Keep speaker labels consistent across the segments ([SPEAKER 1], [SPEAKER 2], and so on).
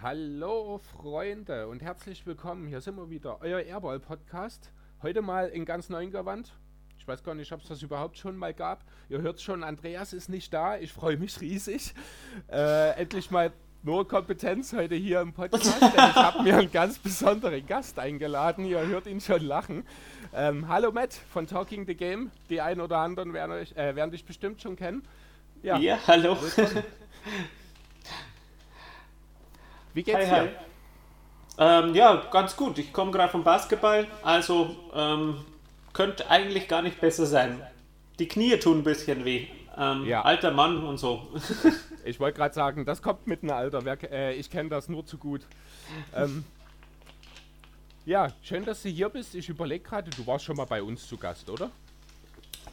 [SPEAKER 1] Hallo Freunde und herzlich willkommen. Hier sind wir wieder, euer Airball Podcast. Heute mal in ganz neuen Gewand. Ich weiß gar nicht, ob es das überhaupt schon mal gab. Ihr hört schon, Andreas ist nicht da. Ich freue mich riesig. Äh, endlich mal nur Kompetenz heute hier im Podcast. ich habe mir einen ganz besonderen Gast eingeladen. Ihr hört ihn schon lachen. Ähm, hallo Matt von Talking the Game. Die einen oder anderen werden, euch, äh, werden dich bestimmt schon kennen.
[SPEAKER 2] Ja, ja hallo.
[SPEAKER 1] Wie geht's hi, dir?
[SPEAKER 2] Ähm, ja, ganz gut. Ich komme gerade vom Basketball, also ähm, könnte eigentlich gar nicht besser sein. Die Knie tun ein bisschen weh. Ähm, ja. Alter Mann und so.
[SPEAKER 1] ich wollte gerade sagen, das kommt mit einem Alter. Wer, äh, ich kenne das nur zu gut. Ähm, ja, schön, dass du hier bist. Ich überlege gerade, du warst schon mal bei uns zu Gast, oder?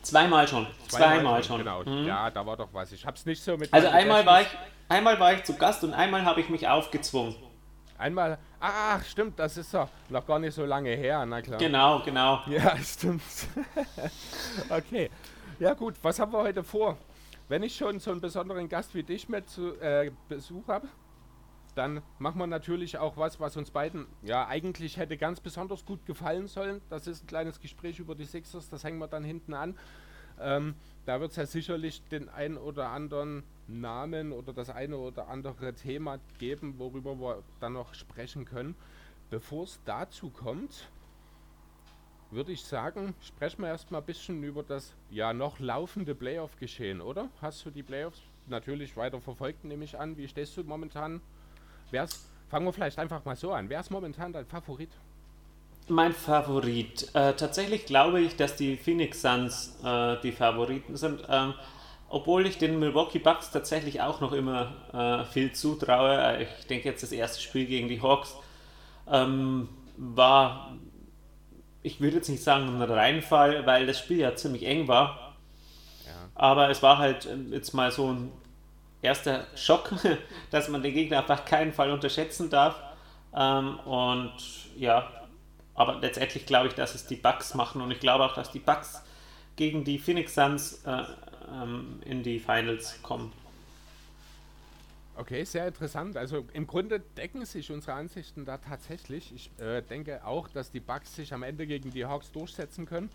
[SPEAKER 2] Zweimal schon. Zweimal, Zweimal schon.
[SPEAKER 1] Genau. Mhm. Ja, da war doch was. Ich hab's nicht so mit.
[SPEAKER 2] Also einmal war ich, einmal war ich zu Gast und einmal habe ich mich aufgezwungen.
[SPEAKER 1] Einmal. Ach, stimmt, das ist ja noch gar nicht so lange her, na klar.
[SPEAKER 2] Genau, genau.
[SPEAKER 1] Ja, stimmt. okay. Ja gut, was haben wir heute vor? Wenn ich schon so einen besonderen Gast wie dich mit zu äh, Besuch habe, dann machen wir natürlich auch was, was uns beiden ja eigentlich hätte ganz besonders gut gefallen sollen. Das ist ein kleines Gespräch über die Sixers, das hängen wir dann hinten an. Ähm, da wird es ja sicherlich den einen oder anderen Namen oder das eine oder andere Thema geben, worüber wir dann noch sprechen können. Bevor es dazu kommt, würde ich sagen, sprechen wir erstmal ein bisschen über das ja noch laufende Playoff-Geschehen, oder? Hast du die Playoffs natürlich weiter verfolgt, nehme ich an. Wie stehst du momentan Wer's, fangen wir vielleicht einfach mal so an. Wer ist momentan dein Favorit?
[SPEAKER 2] Mein Favorit. Äh, tatsächlich glaube ich, dass die Phoenix Suns äh, die Favoriten sind. Ähm, obwohl ich den Milwaukee Bucks tatsächlich auch noch immer äh, viel zutraue. Äh, ich denke jetzt das erste Spiel gegen die Hawks ähm, war, ich würde jetzt nicht sagen ein Reinfall, weil das Spiel ja ziemlich eng war. Ja. Aber es war halt ähm, jetzt mal so ein erster Schock, dass man den Gegner auf keinen Fall unterschätzen darf. Ähm, und ja, aber letztendlich glaube ich, dass es die Bucks machen und ich glaube auch, dass die Bucks gegen die Phoenix Suns äh, ähm, in die Finals kommen.
[SPEAKER 1] Okay, sehr interessant. Also im Grunde decken sich unsere Ansichten da tatsächlich. Ich äh, denke auch, dass die Bucks sich am Ende gegen die Hawks durchsetzen können.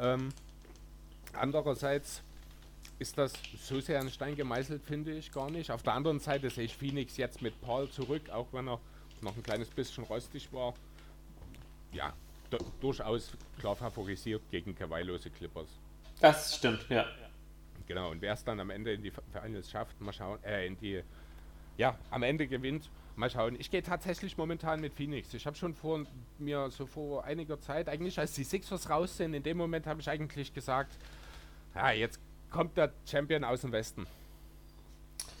[SPEAKER 1] Ähm, andererseits ist das so sehr ein Stein gemeißelt, finde ich gar nicht. Auf der anderen Seite sehe ich Phoenix jetzt mit Paul zurück, auch wenn er noch ein kleines bisschen rostig war. Ja, durchaus klar favorisiert gegen Kawhi-lose Clippers.
[SPEAKER 2] Das stimmt, ja.
[SPEAKER 1] Genau, und wer es dann am Ende in die Finals schafft, mal schauen, äh, in die, ja, am Ende gewinnt, mal schauen. Ich gehe tatsächlich momentan mit Phoenix. Ich habe schon vor mir so vor einiger Zeit, eigentlich als die Sixers raus sind, in dem Moment habe ich eigentlich gesagt, ja, jetzt kommt der Champion aus dem Westen.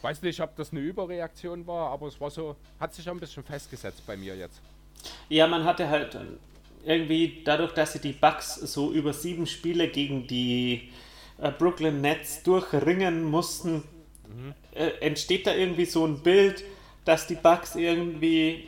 [SPEAKER 1] Weiß nicht, ob das eine Überreaktion war, aber es war so, hat sich ein bisschen festgesetzt bei mir jetzt.
[SPEAKER 2] Ja, man hatte halt irgendwie dadurch, dass sie die Bucks so über sieben Spiele gegen die äh, Brooklyn Nets durchringen mussten, äh, entsteht da irgendwie so ein Bild, dass die Bucks irgendwie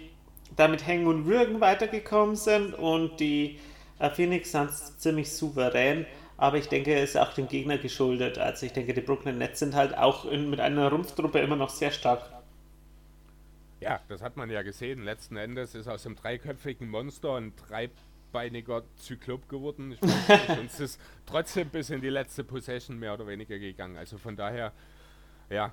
[SPEAKER 2] damit hängen und würgen weitergekommen sind und die äh, Phoenix Suns ziemlich souverän aber ich denke, es ist auch dem Gegner geschuldet. Also ich denke, die Brooklyn Nets sind halt auch in, mit einer Rumpftruppe immer noch sehr stark.
[SPEAKER 1] Ja, das hat man ja gesehen. Letzten Endes ist aus dem dreiköpfigen Monster ein dreibeiniger Zyklop geworden. Ich weiß nicht, uns ist trotzdem bis in die letzte Possession mehr oder weniger gegangen. Also von daher, ja,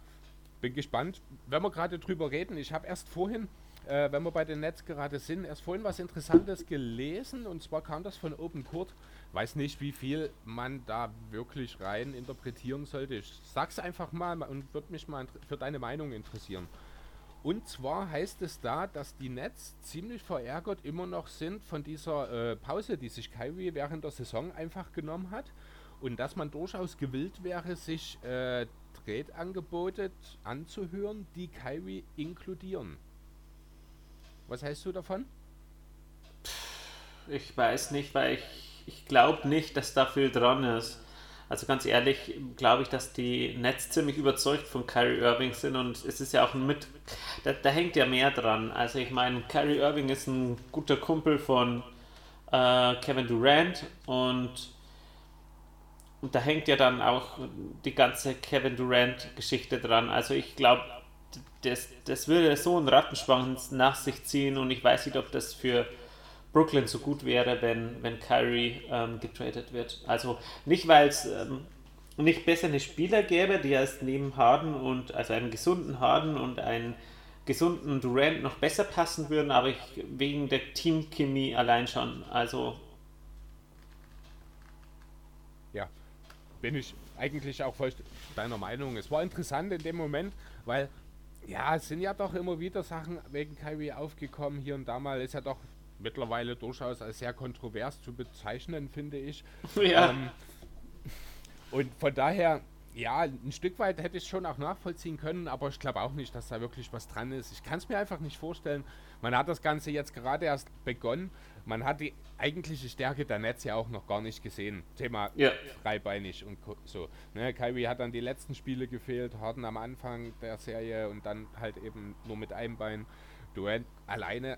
[SPEAKER 1] bin gespannt. Wenn wir gerade drüber reden, ich habe erst vorhin, äh, wenn wir bei den Nets gerade sind, erst vorhin was Interessantes gelesen und zwar kam das von Open Court weiß nicht, wie viel man da wirklich rein interpretieren sollte. Ich sag's einfach mal und würde mich mal für deine Meinung interessieren. Und zwar heißt es da, dass die Nets ziemlich verärgert immer noch sind von dieser äh, Pause, die sich Kyrie während der Saison einfach genommen hat. Und dass man durchaus gewillt wäre, sich äh, Trade-Angebote anzuhören, die Kyrie inkludieren. Was hältst du davon?
[SPEAKER 2] Ich weiß nicht, weil ich ich glaube nicht, dass da viel dran ist. Also ganz ehrlich, glaube ich, dass die Nets ziemlich überzeugt von Kyrie Irving sind und es ist ja auch mit, da, da hängt ja mehr dran. Also ich meine, Kyrie Irving ist ein guter Kumpel von äh, Kevin Durant und, und da hängt ja dann auch die ganze Kevin Durant-Geschichte dran. Also ich glaube, das, das würde so einen Rattenschwanz nach sich ziehen und ich weiß nicht, ob das für Brooklyn so gut wäre, wenn, wenn Kyrie ähm, getradet wird. Also nicht, weil es ähm, nicht bessere Spieler gäbe, die erst neben Harden und also einen gesunden Harden und einen gesunden Durant noch besser passen würden, aber ich, wegen der Teamchemie allein schon. Also
[SPEAKER 1] ja, bin ich eigentlich auch voll deiner Meinung. Es war interessant in dem Moment, weil ja, es sind ja doch immer wieder Sachen wegen Kyrie aufgekommen. Hier und da mal ist ja doch mittlerweile durchaus als sehr kontrovers zu bezeichnen, finde ich. Ja. Ähm, und von daher, ja, ein Stück weit hätte ich schon auch nachvollziehen können, aber ich glaube auch nicht, dass da wirklich was dran ist. Ich kann es mir einfach nicht vorstellen. Man hat das Ganze jetzt gerade erst begonnen. Man hat die eigentliche Stärke der Netz ja auch noch gar nicht gesehen. Thema ja. freibeinig und so. Ne, Kyrie hat dann die letzten Spiele gefehlt, Harden am Anfang der Serie und dann halt eben nur mit einem Bein. Durant alleine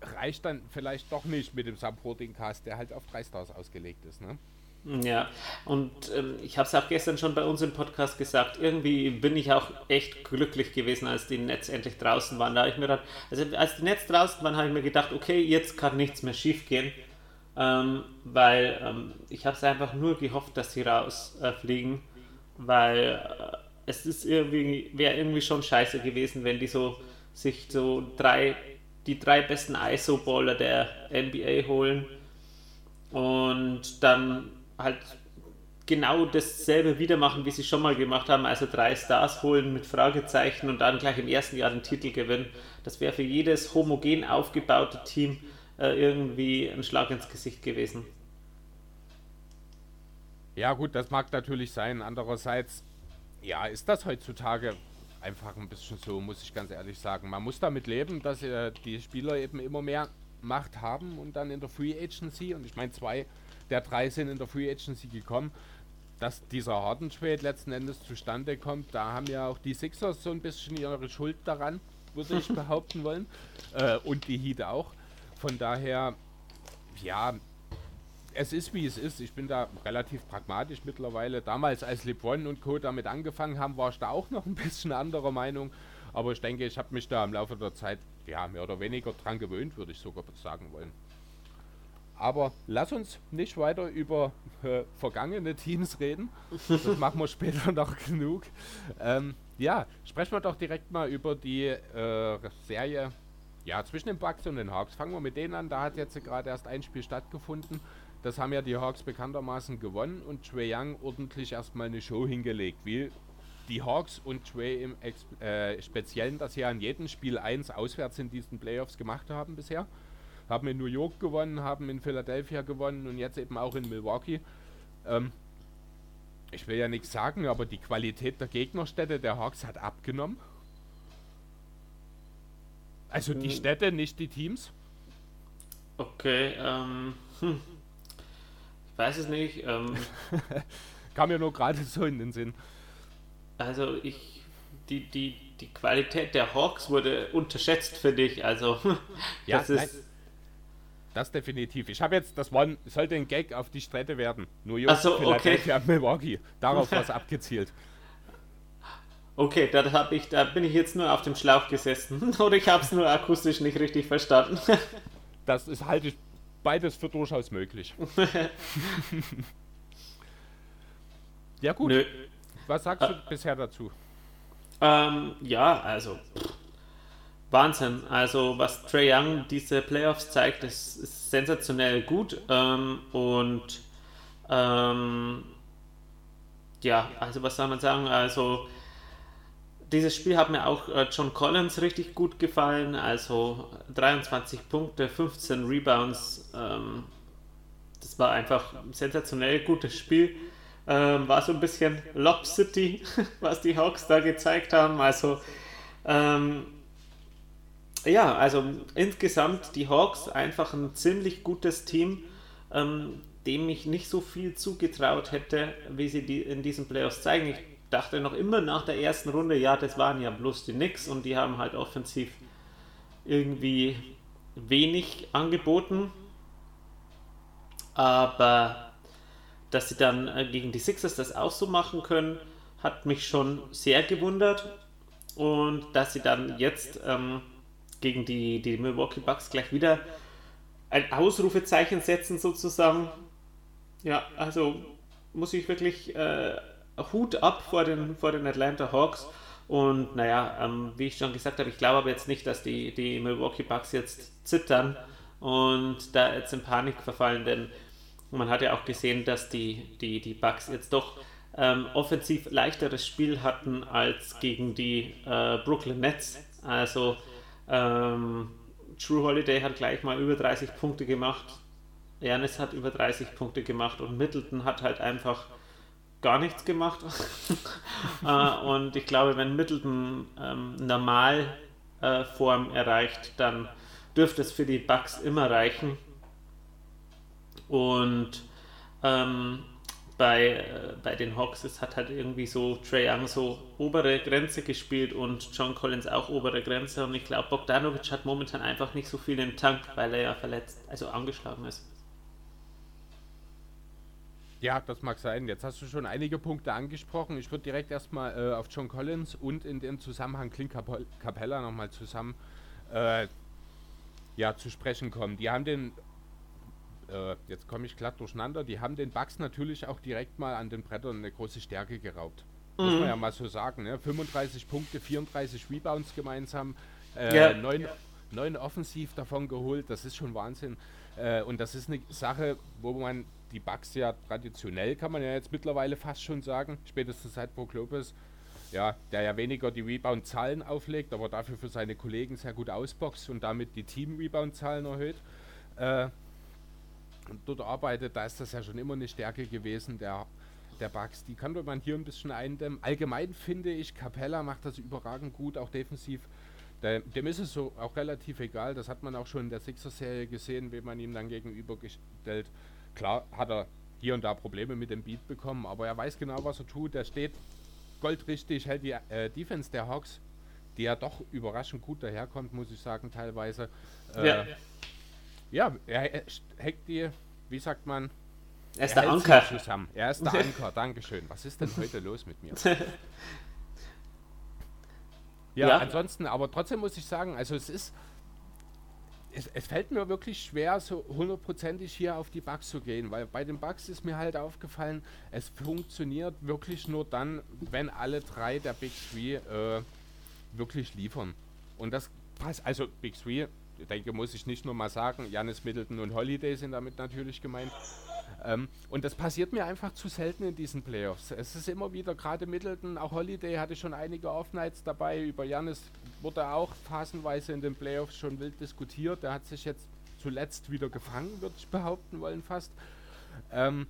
[SPEAKER 1] reicht dann vielleicht doch nicht mit dem Supporting Cast, der halt auf drei Stars ausgelegt ist. Ne?
[SPEAKER 2] Ja, und ähm, ich habe es auch gestern schon bei uns im Podcast gesagt, irgendwie bin ich auch echt glücklich gewesen, als die Netz endlich draußen waren. Da ich mir gedacht, also als die Netz draußen waren, habe ich mir gedacht, okay, jetzt kann nichts mehr schief gehen, ähm, weil ähm, ich habe es einfach nur gehofft, dass sie rausfliegen, äh, weil äh, es ist irgendwie, wäre irgendwie schon scheiße gewesen, wenn die so sich so drei die drei besten ISO-Baller der NBA holen und dann halt genau dasselbe wieder machen, wie sie schon mal gemacht haben, also drei Stars holen mit Fragezeichen und dann gleich im ersten Jahr den Titel gewinnen. Das wäre für jedes homogen aufgebaute Team äh, irgendwie ein Schlag ins Gesicht gewesen.
[SPEAKER 1] Ja gut, das mag natürlich sein. Andererseits, ja, ist das heutzutage einfach ein bisschen so, muss ich ganz ehrlich sagen. Man muss damit leben, dass äh, die Spieler eben immer mehr Macht haben und dann in der Free Agency, und ich meine, zwei der drei sind in der Free Agency gekommen, dass dieser Harden Trade letzten Endes zustande kommt, da haben ja auch die Sixers so ein bisschen ihre Schuld daran, würde ich behaupten wollen. Äh, und die Heat auch. Von daher, ja, es ist wie es ist. Ich bin da relativ pragmatisch mittlerweile. Damals, als LeBron und Co. damit angefangen haben, war ich da auch noch ein bisschen anderer Meinung. Aber ich denke, ich habe mich da im Laufe der Zeit ja, mehr oder weniger dran gewöhnt, würde ich sogar sagen wollen. Aber lass uns nicht weiter über äh, vergangene Teams reden. Das machen wir später noch genug. Ähm, ja, sprechen wir doch direkt mal über die äh, Serie ja, zwischen den Bucks und den Hawks. Fangen wir mit denen an. Da hat jetzt gerade erst ein Spiel stattgefunden. Das haben ja die Hawks bekanntermaßen gewonnen und Trey Young ordentlich erstmal eine Show hingelegt, wie die Hawks und Trey im Ex äh, Speziellen das ja in jedem Spiel 1 auswärts in diesen Playoffs gemacht haben bisher. Haben in New York gewonnen, haben in Philadelphia gewonnen und jetzt eben auch in Milwaukee. Ähm, ich will ja nichts sagen, aber die Qualität der Gegnerstädte der Hawks hat abgenommen. Also die hm. Städte, nicht die Teams.
[SPEAKER 2] Okay, ähm. Hm weiß es nicht. Ähm,
[SPEAKER 1] Kam mir nur gerade so in den Sinn.
[SPEAKER 2] Also ich, die, die, die Qualität der Hawks wurde unterschätzt für dich. Also
[SPEAKER 1] ja, das ist. Das definitiv. Ich habe jetzt, das war, sollte ein Gag auf die Strecke werden. New York,
[SPEAKER 2] so, Philadelphia,
[SPEAKER 1] okay. Milwaukee. Darauf was abgezielt.
[SPEAKER 2] Okay, da, hab ich, da bin ich jetzt nur auf dem Schlauch gesessen. Oder ich habe es nur akustisch nicht richtig verstanden.
[SPEAKER 1] das ist, halte ich beides für durchaus möglich. ja, gut. Nö. Was sagst du äh, bisher dazu?
[SPEAKER 2] Ähm, ja, also pff, Wahnsinn. Also was Trey Young diese Playoffs zeigt, ist, ist sensationell gut. Ähm, und ähm, ja, also was soll man sagen? Also dieses Spiel hat mir auch äh, John Collins richtig gut gefallen. Also 23 Punkte, 15 Rebounds. Ähm, das war einfach ein sensationell gutes Spiel. Ähm, war so ein bisschen Lob City, was die Hawks da gezeigt haben. Also ähm, ja, also insgesamt die Hawks einfach ein ziemlich gutes Team. Ähm, dem ich nicht so viel zugetraut hätte, wie sie die in diesen Playoffs zeigen. Ich dachte noch immer nach der ersten Runde, ja, das waren ja bloß die Knicks und die haben halt offensiv irgendwie wenig angeboten. Aber dass sie dann äh, gegen die Sixers das auch so machen können, hat mich schon sehr gewundert. Und dass sie dann jetzt ähm, gegen die, die Milwaukee Bucks gleich wieder ein Ausrufezeichen setzen, sozusagen. Ja, also muss ich wirklich äh, Hut ab vor den, vor den Atlanta Hawks. Und naja, ähm, wie ich schon gesagt habe, ich glaube aber jetzt nicht, dass die, die Milwaukee Bucks jetzt zittern und da jetzt in Panik verfallen, denn man hat ja auch gesehen, dass die, die, die Bucks jetzt doch ähm, offensiv leichteres Spiel hatten als gegen die äh, Brooklyn Nets. Also ähm, True Holiday hat gleich mal über 30 Punkte gemacht. Janis hat über 30 Punkte gemacht und Middleton hat halt einfach gar nichts gemacht. äh, und ich glaube, wenn Middleton ähm, Normalform äh, erreicht, dann dürfte es für die Bugs immer reichen. Und ähm, bei, äh, bei den Hawks ist, hat halt irgendwie so Trey Young so obere Grenze gespielt und John Collins auch obere Grenze. Und ich glaube, Bogdanovic hat momentan einfach nicht so viel im Tank, weil er ja verletzt, also angeschlagen ist.
[SPEAKER 1] Ja, das mag sein. Jetzt hast du schon einige Punkte angesprochen. Ich würde direkt erstmal äh, auf John Collins und in dem Zusammenhang Clint Capella nochmal zusammen äh, ja, zu sprechen kommen. Die haben den, äh, jetzt komme ich glatt durcheinander, die haben den Bugs natürlich auch direkt mal an den Brettern eine große Stärke geraubt. Mhm. Muss man mhm. ja mal so sagen. Ne? 35 Punkte, 34 Rebounds gemeinsam, äh, ja. neun, neun offensiv davon geholt. Das ist schon Wahnsinn. Äh, und das ist eine Sache, wo man die Bugs ja traditionell, kann man ja jetzt mittlerweile fast schon sagen, spätestens seit Brook Lopez, ja, der ja weniger die Rebound-Zahlen auflegt, aber dafür für seine Kollegen sehr gut ausboxt und damit die Team-Rebound-Zahlen erhöht. Äh, dort arbeitet, da ist das ja schon immer eine Stärke gewesen, der, der Bugs. Die könnte man hier ein bisschen eindämmen. Allgemein finde ich, Capella macht das überragend gut, auch defensiv. dem ist es so auch relativ egal, das hat man auch schon in der Sixer-Serie gesehen, wie man ihm dann gegenübergestellt Klar hat er hier und da Probleme mit dem Beat bekommen, aber er weiß genau, was er tut. Er steht goldrichtig, hält die äh, Defense der Hawks, die ja doch überraschend gut daherkommt, muss ich sagen, teilweise. Äh, ja. ja, er hackt die, wie sagt man?
[SPEAKER 2] Er ist er der Anker.
[SPEAKER 1] Zusammen. Er ist der Anker, Dankeschön. Was ist denn heute los mit mir? ja, ja, ansonsten, aber trotzdem muss ich sagen, also es ist es, es, fällt mir wirklich schwer, so hundertprozentig hier auf die Bugs zu gehen, weil bei den Bugs ist mir halt aufgefallen, es funktioniert wirklich nur dann, wenn alle drei der Big Three äh, wirklich liefern. Und das passt, also Big Three, denke, muss ich nicht nur mal sagen, Janis Middleton und Holiday sind damit natürlich gemeint. Ähm, und das passiert mir einfach zu selten in diesen Playoffs. Es ist immer wieder, gerade Middleton, auch Holiday hatte schon einige Off-Nights dabei. Über Janis wurde auch phasenweise in den Playoffs schon wild diskutiert. Der hat sich jetzt zuletzt wieder gefangen, würde ich behaupten wollen fast. Ähm,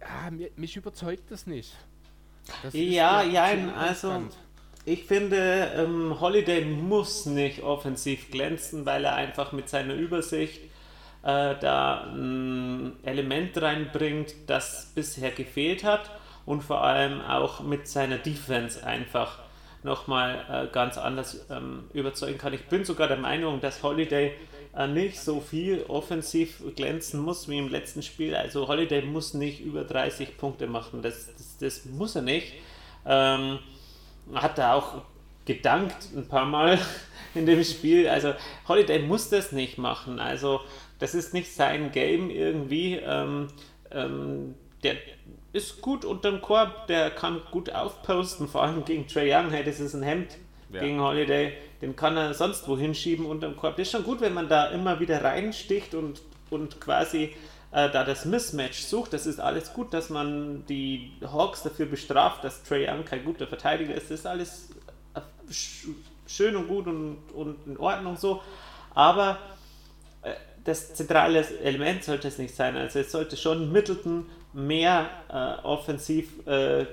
[SPEAKER 1] ja, mich überzeugt das nicht.
[SPEAKER 2] Das ja, ja, also ich finde, ähm, Holiday muss nicht offensiv glänzen, weil er einfach mit seiner Übersicht äh, da ein Element reinbringt, das bisher gefehlt hat und vor allem auch mit seiner Defense einfach nochmal äh, ganz anders ähm, überzeugen kann. Ich bin sogar der Meinung, dass Holiday äh, nicht so viel offensiv glänzen muss wie im letzten Spiel. Also Holiday muss nicht über 30 Punkte machen, das, das, das muss er nicht. Ähm, hat er auch gedankt ein paar Mal in dem Spiel. Also Holiday muss das nicht machen. Also das ist nicht sein Game irgendwie. Ähm, ähm, der ist gut unterm Korb, der kann gut aufposten, vor allem gegen Trey Young. Hey, das ist ein Hemd ja. gegen Holiday. Den kann er sonst wohin schieben unterm Korb. Das ist schon gut, wenn man da immer wieder reinsticht und, und quasi äh, da das Mismatch sucht. Das ist alles gut, dass man die Hawks dafür bestraft, dass Trey Young kein guter Verteidiger ist. Das ist alles äh, schön und gut und, und in Ordnung so. Aber das zentrale Element sollte es nicht sein. Also es sollte schon Middleton mehr äh, offensiv äh,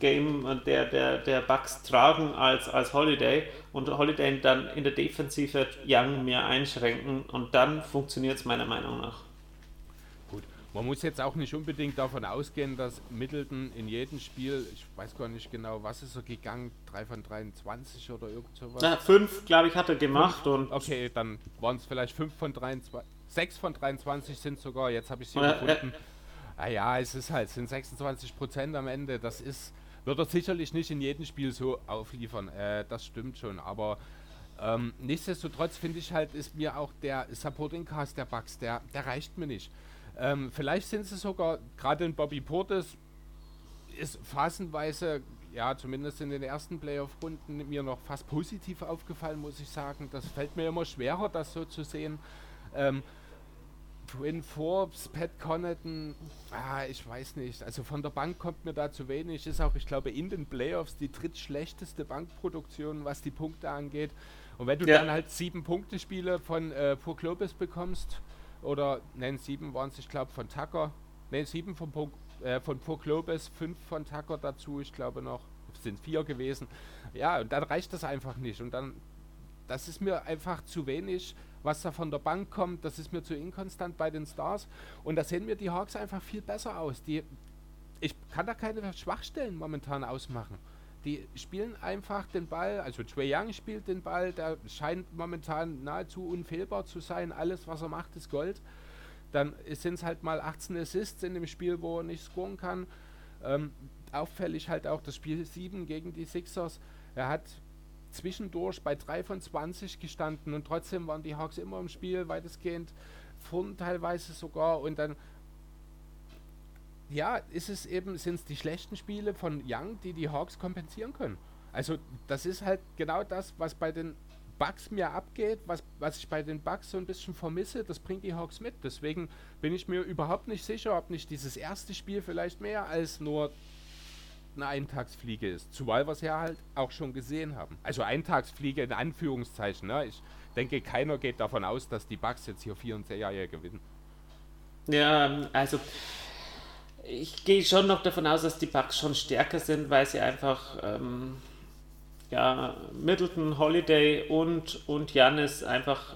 [SPEAKER 2] Game der, der, der Bucks tragen als, als Holiday und Holiday dann in der Defensive Young mehr einschränken und dann funktioniert es meiner Meinung nach.
[SPEAKER 1] Man muss jetzt auch nicht unbedingt davon ausgehen, dass Middleton in jedem Spiel, ich weiß gar nicht genau, was ist er gegangen, 3 von 23 oder irgend sowas?
[SPEAKER 2] Ja, 5, glaube ich, hat er gemacht. und
[SPEAKER 1] Okay, dann waren es vielleicht 5 von 23, 6 von 23 sind sogar, jetzt habe ich sie ja, gefunden. Ja. Ah ja, es ist halt, sind 26 Prozent am Ende, das ist, wird er sicherlich nicht in jedem Spiel so aufliefern, äh, das stimmt schon, aber ähm, nichtsdestotrotz finde ich halt, ist mir auch der Supporting Cast der Bugs, der, der reicht mir nicht. Ähm, vielleicht sind sie sogar, gerade in Bobby Portis, ist phasenweise, ja, zumindest in den ersten Playoff-Runden, mir noch fast positiv aufgefallen, muss ich sagen. Das fällt mir immer schwerer, das so zu sehen. Ähm, Twin Forbes, Pat Connaughton, ah, ich weiß nicht. Also von der Bank kommt mir da zu wenig. Ist auch, ich glaube, in den Playoffs die drittschlechteste Bankproduktion, was die Punkte angeht. Und wenn du ja. dann halt sieben Punkte Spiele von äh, Pur Globus bekommst, oder nein, sieben waren es, ich glaube, von Tucker. Nein, sieben von, äh, von Pur Globus, fünf von Tucker dazu, ich glaube noch, sind vier gewesen. Ja, und dann reicht das einfach nicht. Und dann, das ist mir einfach zu wenig, was da von der Bank kommt. Das ist mir zu inkonstant bei den Stars. Und da sehen mir die Hawks einfach viel besser aus. Die, ich kann da keine Schwachstellen momentan ausmachen. Die spielen einfach den Ball, also Trey Young spielt den Ball, der scheint momentan nahezu unfehlbar zu sein. Alles, was er macht, ist Gold. Dann sind es halt mal 18 Assists in dem Spiel, wo er nicht scoren kann. Ähm, auffällig halt auch das Spiel 7 gegen die Sixers. Er hat zwischendurch bei 3 von 20 gestanden und trotzdem waren die Hawks immer im Spiel, weitestgehend vorn teilweise sogar und dann ja, ist es eben, sind es die schlechten Spiele von Young, die die Hawks kompensieren können. Also das ist halt genau das, was bei den Bugs mir abgeht, was, was ich bei den Bugs so ein bisschen vermisse, das bringt die Hawks mit. Deswegen bin ich mir überhaupt nicht sicher, ob nicht dieses erste Spiel vielleicht mehr als nur eine Eintagsfliege ist. Zumal wir es ja halt auch schon gesehen haben. Also Eintagsfliege in Anführungszeichen. Ne? Ich denke, keiner geht davon aus, dass die Bugs jetzt hier 4 und 10 Jahre gewinnen.
[SPEAKER 2] Ja, also ich gehe schon noch davon aus, dass die Bucks schon stärker sind, weil sie einfach ähm, ja, Middleton, Holiday und, und Janis einfach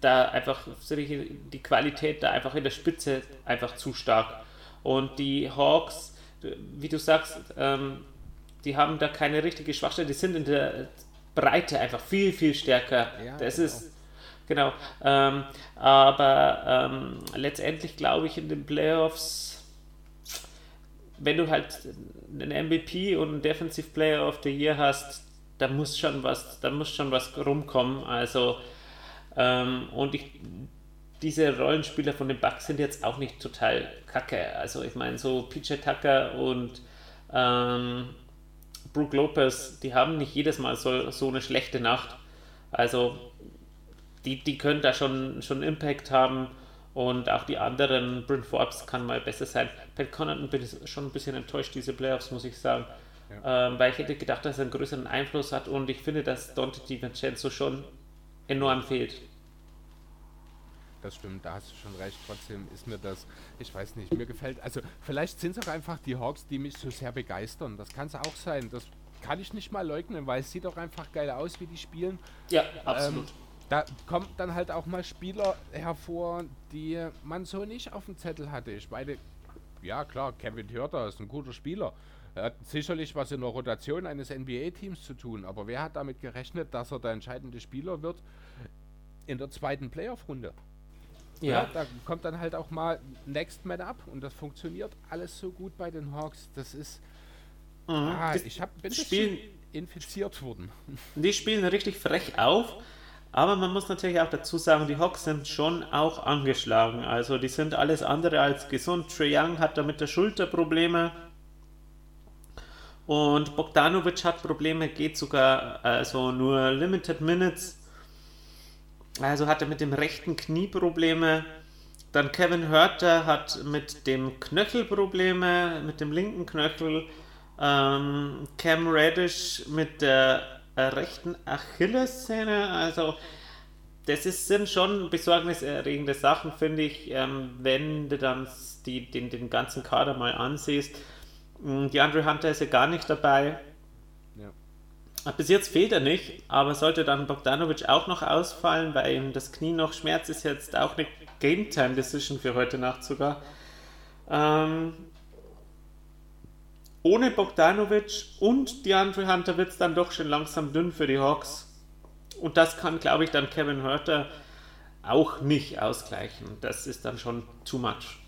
[SPEAKER 2] da einfach die Qualität da einfach in der Spitze einfach zu stark. Und die Hawks, wie du sagst, ähm, die haben da keine richtige Schwachstelle, die sind in der Breite einfach viel, viel stärker. Ja, das genau. ist genau. Ähm, aber ähm, letztendlich glaube ich in den Playoffs wenn du halt einen MVP und einen Defensive Player of the Year hast, da muss schon was, da muss schon was rumkommen. Also ähm, und ich, diese Rollenspieler von den Bucks sind jetzt auch nicht total kacke. Also ich meine, so PJ Tucker und ähm, Brook Lopez, die haben nicht jedes Mal so, so eine schlechte Nacht. Also die, die können da schon, schon Impact haben. Und auch die anderen, Bryn Forbes kann mal besser sein. Pat Connaughton bin ich schon ein bisschen enttäuscht, diese Playoffs, muss ich sagen. Ja. Ähm, weil ich hätte gedacht, dass er einen größeren Einfluss hat und ich finde, dass Dante DiVincenzo schon enorm fehlt.
[SPEAKER 1] Das stimmt, da hast du schon recht. Trotzdem ist mir das, ich weiß nicht, mir gefällt, also vielleicht sind es auch einfach die Hawks, die mich so sehr begeistern. Das kann es auch sein. Das kann ich nicht mal leugnen, weil es sieht auch einfach geil aus, wie die spielen.
[SPEAKER 2] Ja, absolut. Ähm,
[SPEAKER 1] da kommt dann halt auch mal Spieler hervor, die man so nicht auf dem Zettel hatte. Ich meine, ja klar, Kevin Hörter ist ein guter Spieler. Er hat sicherlich was in der Rotation eines NBA-Teams zu tun, aber wer hat damit gerechnet, dass er der entscheidende Spieler wird in der zweiten Playoff-Runde? Ja. ja. Da kommt dann halt auch mal Next Man Up und das funktioniert alles so gut bei den Hawks. Das ist. Mhm. Ah, ich hab, bin spielen, infiziert worden.
[SPEAKER 2] Die spielen richtig frech auf aber man muss natürlich auch dazu sagen, die Hawks sind schon auch angeschlagen. Also die sind alles andere als gesund. Trae Young hat da mit der Schulter Probleme. Und Bogdanovic hat Probleme, geht sogar also nur Limited Minutes. Also hat er mit dem rechten Knie Probleme. Dann Kevin Hörter hat mit dem Knöchel Probleme, mit dem linken Knöchel. Ähm, Cam Reddish mit der rechten Achillessehne. Also das ist, sind schon besorgniserregende Sachen, finde ich, ähm, wenn du dann die, den, den ganzen Kader mal ansiehst. Mm, die Andre Hunter ist ja gar nicht dabei. Ja. Bis jetzt fehlt er nicht, aber sollte dann Bogdanovic auch noch ausfallen, weil ihm das Knie noch Schmerz ist jetzt auch nicht Game Time Decision für heute Nacht sogar. Ähm, ohne Bogdanovic und DeAndre Hunter wird es dann doch schon langsam dünn für die Hawks. Und das kann, glaube ich, dann Kevin Hurter auch nicht ausgleichen. Das ist dann schon too much.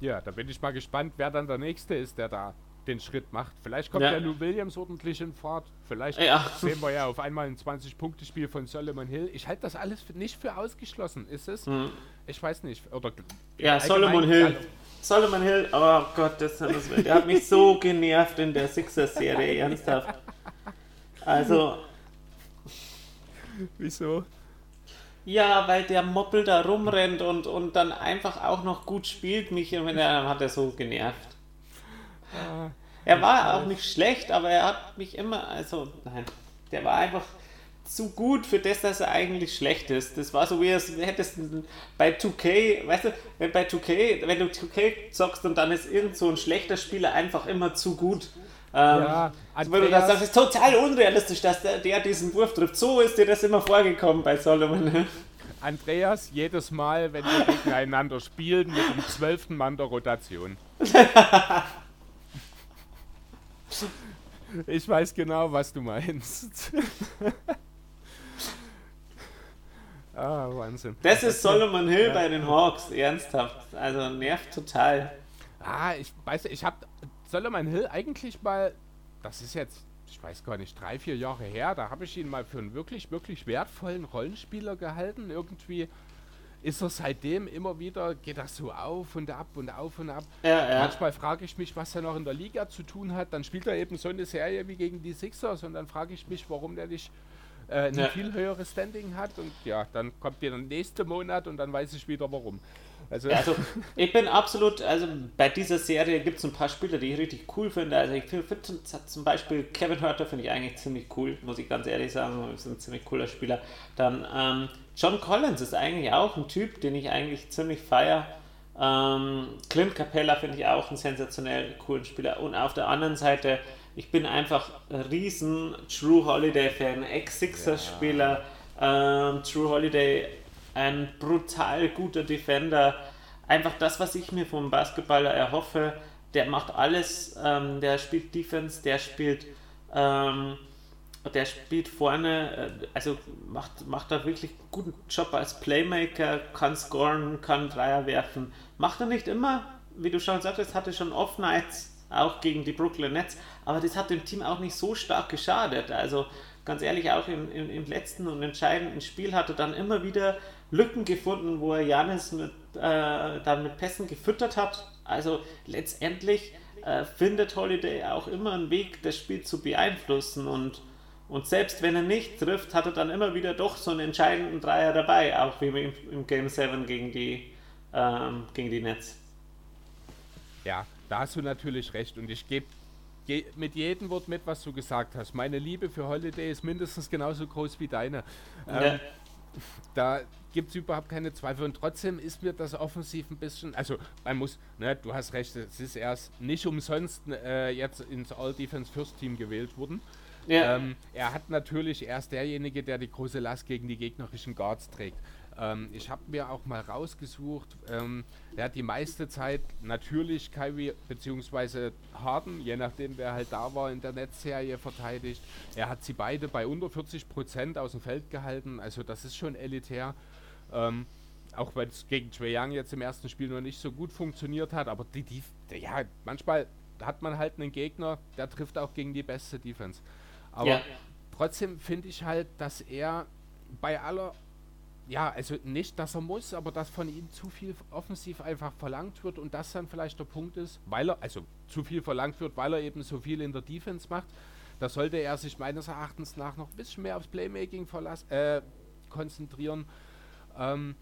[SPEAKER 1] Ja, da bin ich mal gespannt, wer dann der Nächste ist, der da den Schritt macht. Vielleicht kommt ja. der Lou Williams ordentlich in Fahrt. Vielleicht ja. sehen wir ja auf einmal ein 20-Punkte-Spiel von Solomon Hill. Ich halte das alles nicht für ausgeschlossen, ist es? Mhm. Ich weiß nicht. Oder
[SPEAKER 2] ja, Solomon Hill. Solomon Hill, oh Gott, das, der hat mich so genervt in der Sixers-Serie, ernsthaft. Also.
[SPEAKER 1] Wieso?
[SPEAKER 2] Ja, weil der Moppel da rumrennt und, und dann einfach auch noch gut spielt. Mich er hat er so genervt. Ah, er war auch nicht schlecht, aber er hat mich immer, also nein, der war einfach zu gut für das, dass er eigentlich schlecht ist. Das war so wie es hättest bei 2K, weißt du, wenn bei 2K, wenn du 2K zockst und dann ist irgend so ein schlechter Spieler einfach immer zu gut. Ähm, ja, weil du das sagst, ist total unrealistisch, dass der, der diesen Wurf trifft. So ist dir das immer vorgekommen bei Solomon.
[SPEAKER 1] Andreas, jedes Mal, wenn wir gegeneinander spielen, mit dem zwölften Mann der Rotation. Ich weiß genau, was du meinst. Ah, Wahnsinn.
[SPEAKER 2] Das ist Solomon Hill ja. bei den Hawks, ernsthaft. Also nervt total.
[SPEAKER 1] Ah, ich weiß, ich habe Solomon Hill eigentlich mal, das ist jetzt, ich weiß gar nicht, drei, vier Jahre her, da habe ich ihn mal für einen wirklich, wirklich wertvollen Rollenspieler gehalten. Irgendwie ist er seitdem immer wieder, geht das so auf und ab und auf und ab. Ja, ja. Manchmal frage ich mich, was er noch in der Liga zu tun hat. Dann spielt er eben so eine Serie wie gegen die Sixers und dann frage ich mich, warum der nicht äh, ein ja. viel höheres Standing hat. Und ja, dann kommt wieder der nächste Monat und dann weiß ich wieder warum.
[SPEAKER 2] Also, also ich bin absolut, also bei dieser Serie gibt es ein paar Spieler, die ich richtig cool finde. Also ich finde zum Beispiel Kevin Hurter finde ich eigentlich ziemlich cool, muss ich ganz ehrlich sagen. Ist ein ziemlich cooler Spieler. Dann ähm, John Collins ist eigentlich auch ein Typ, den ich eigentlich ziemlich feier. Ähm, Clint Capella finde ich auch einen sensationell coolen Spieler. Und auf der anderen Seite, ich bin einfach ein riesen True Holiday-Fan, Ex-Sixers-Spieler. Ja. Ähm, True Holiday ein brutal guter Defender. Einfach das, was ich mir vom Basketballer erhoffe. Der macht alles. Ähm, der spielt Defense, der spielt, ähm, der spielt vorne, äh, also macht, macht da wirklich einen guten Job als Playmaker, kann scoren, kann Dreier werfen. Macht er nicht immer, wie du schon sagtest, hatte schon Off-Nights, auch gegen die Brooklyn Nets, aber das hat dem Team auch nicht so stark geschadet. Also ganz ehrlich, auch im, im, im letzten und entscheidenden Spiel hat er dann immer wieder Lücken gefunden, wo er Janis mit, äh, dann mit Pässen gefüttert hat. Also letztendlich äh, findet Holiday auch immer einen Weg, das Spiel zu beeinflussen und, und selbst wenn er nicht trifft, hat er dann immer wieder doch so einen entscheidenden Dreier dabei, auch wie im, im Game 7 gegen die, ähm, gegen die Nets.
[SPEAKER 1] Ja, da hast du natürlich recht und ich gebe je, mit jedem Wort mit, was du gesagt hast. Meine Liebe für Holiday ist mindestens genauso groß wie deine. Ähm, ja. Da gibt es überhaupt keine Zweifel. Und trotzdem ist mir das offensiv ein bisschen, also man muss, ne, du hast recht, es ist erst nicht umsonst äh, jetzt ins All-Defense First Team gewählt worden. Ja. Ähm, er hat natürlich erst derjenige, der die große Last gegen die gegnerischen Guards trägt. Ähm, ich habe mir auch mal rausgesucht, ähm, er hat die meiste Zeit natürlich Kyrie bzw. Harden, je nachdem wer halt da war in der Netzserie verteidigt. Er hat sie beide bei unter 40 Prozent aus dem Feld gehalten, also das ist schon elitär. Ähm, auch weil es gegen Trae Young jetzt im ersten Spiel noch nicht so gut funktioniert hat, aber die, die, ja, manchmal hat man halt einen Gegner, der trifft auch gegen die beste Defense. Aber ja. trotzdem finde ich halt, dass er bei aller, ja, also nicht, dass er muss, aber dass von ihm zu viel offensiv einfach verlangt wird und das dann vielleicht der Punkt ist, weil er, also zu viel verlangt wird, weil er eben so viel in der Defense macht. Da sollte er sich meines Erachtens nach noch ein bisschen mehr aufs Playmaking verlassen, äh, konzentrieren ähm,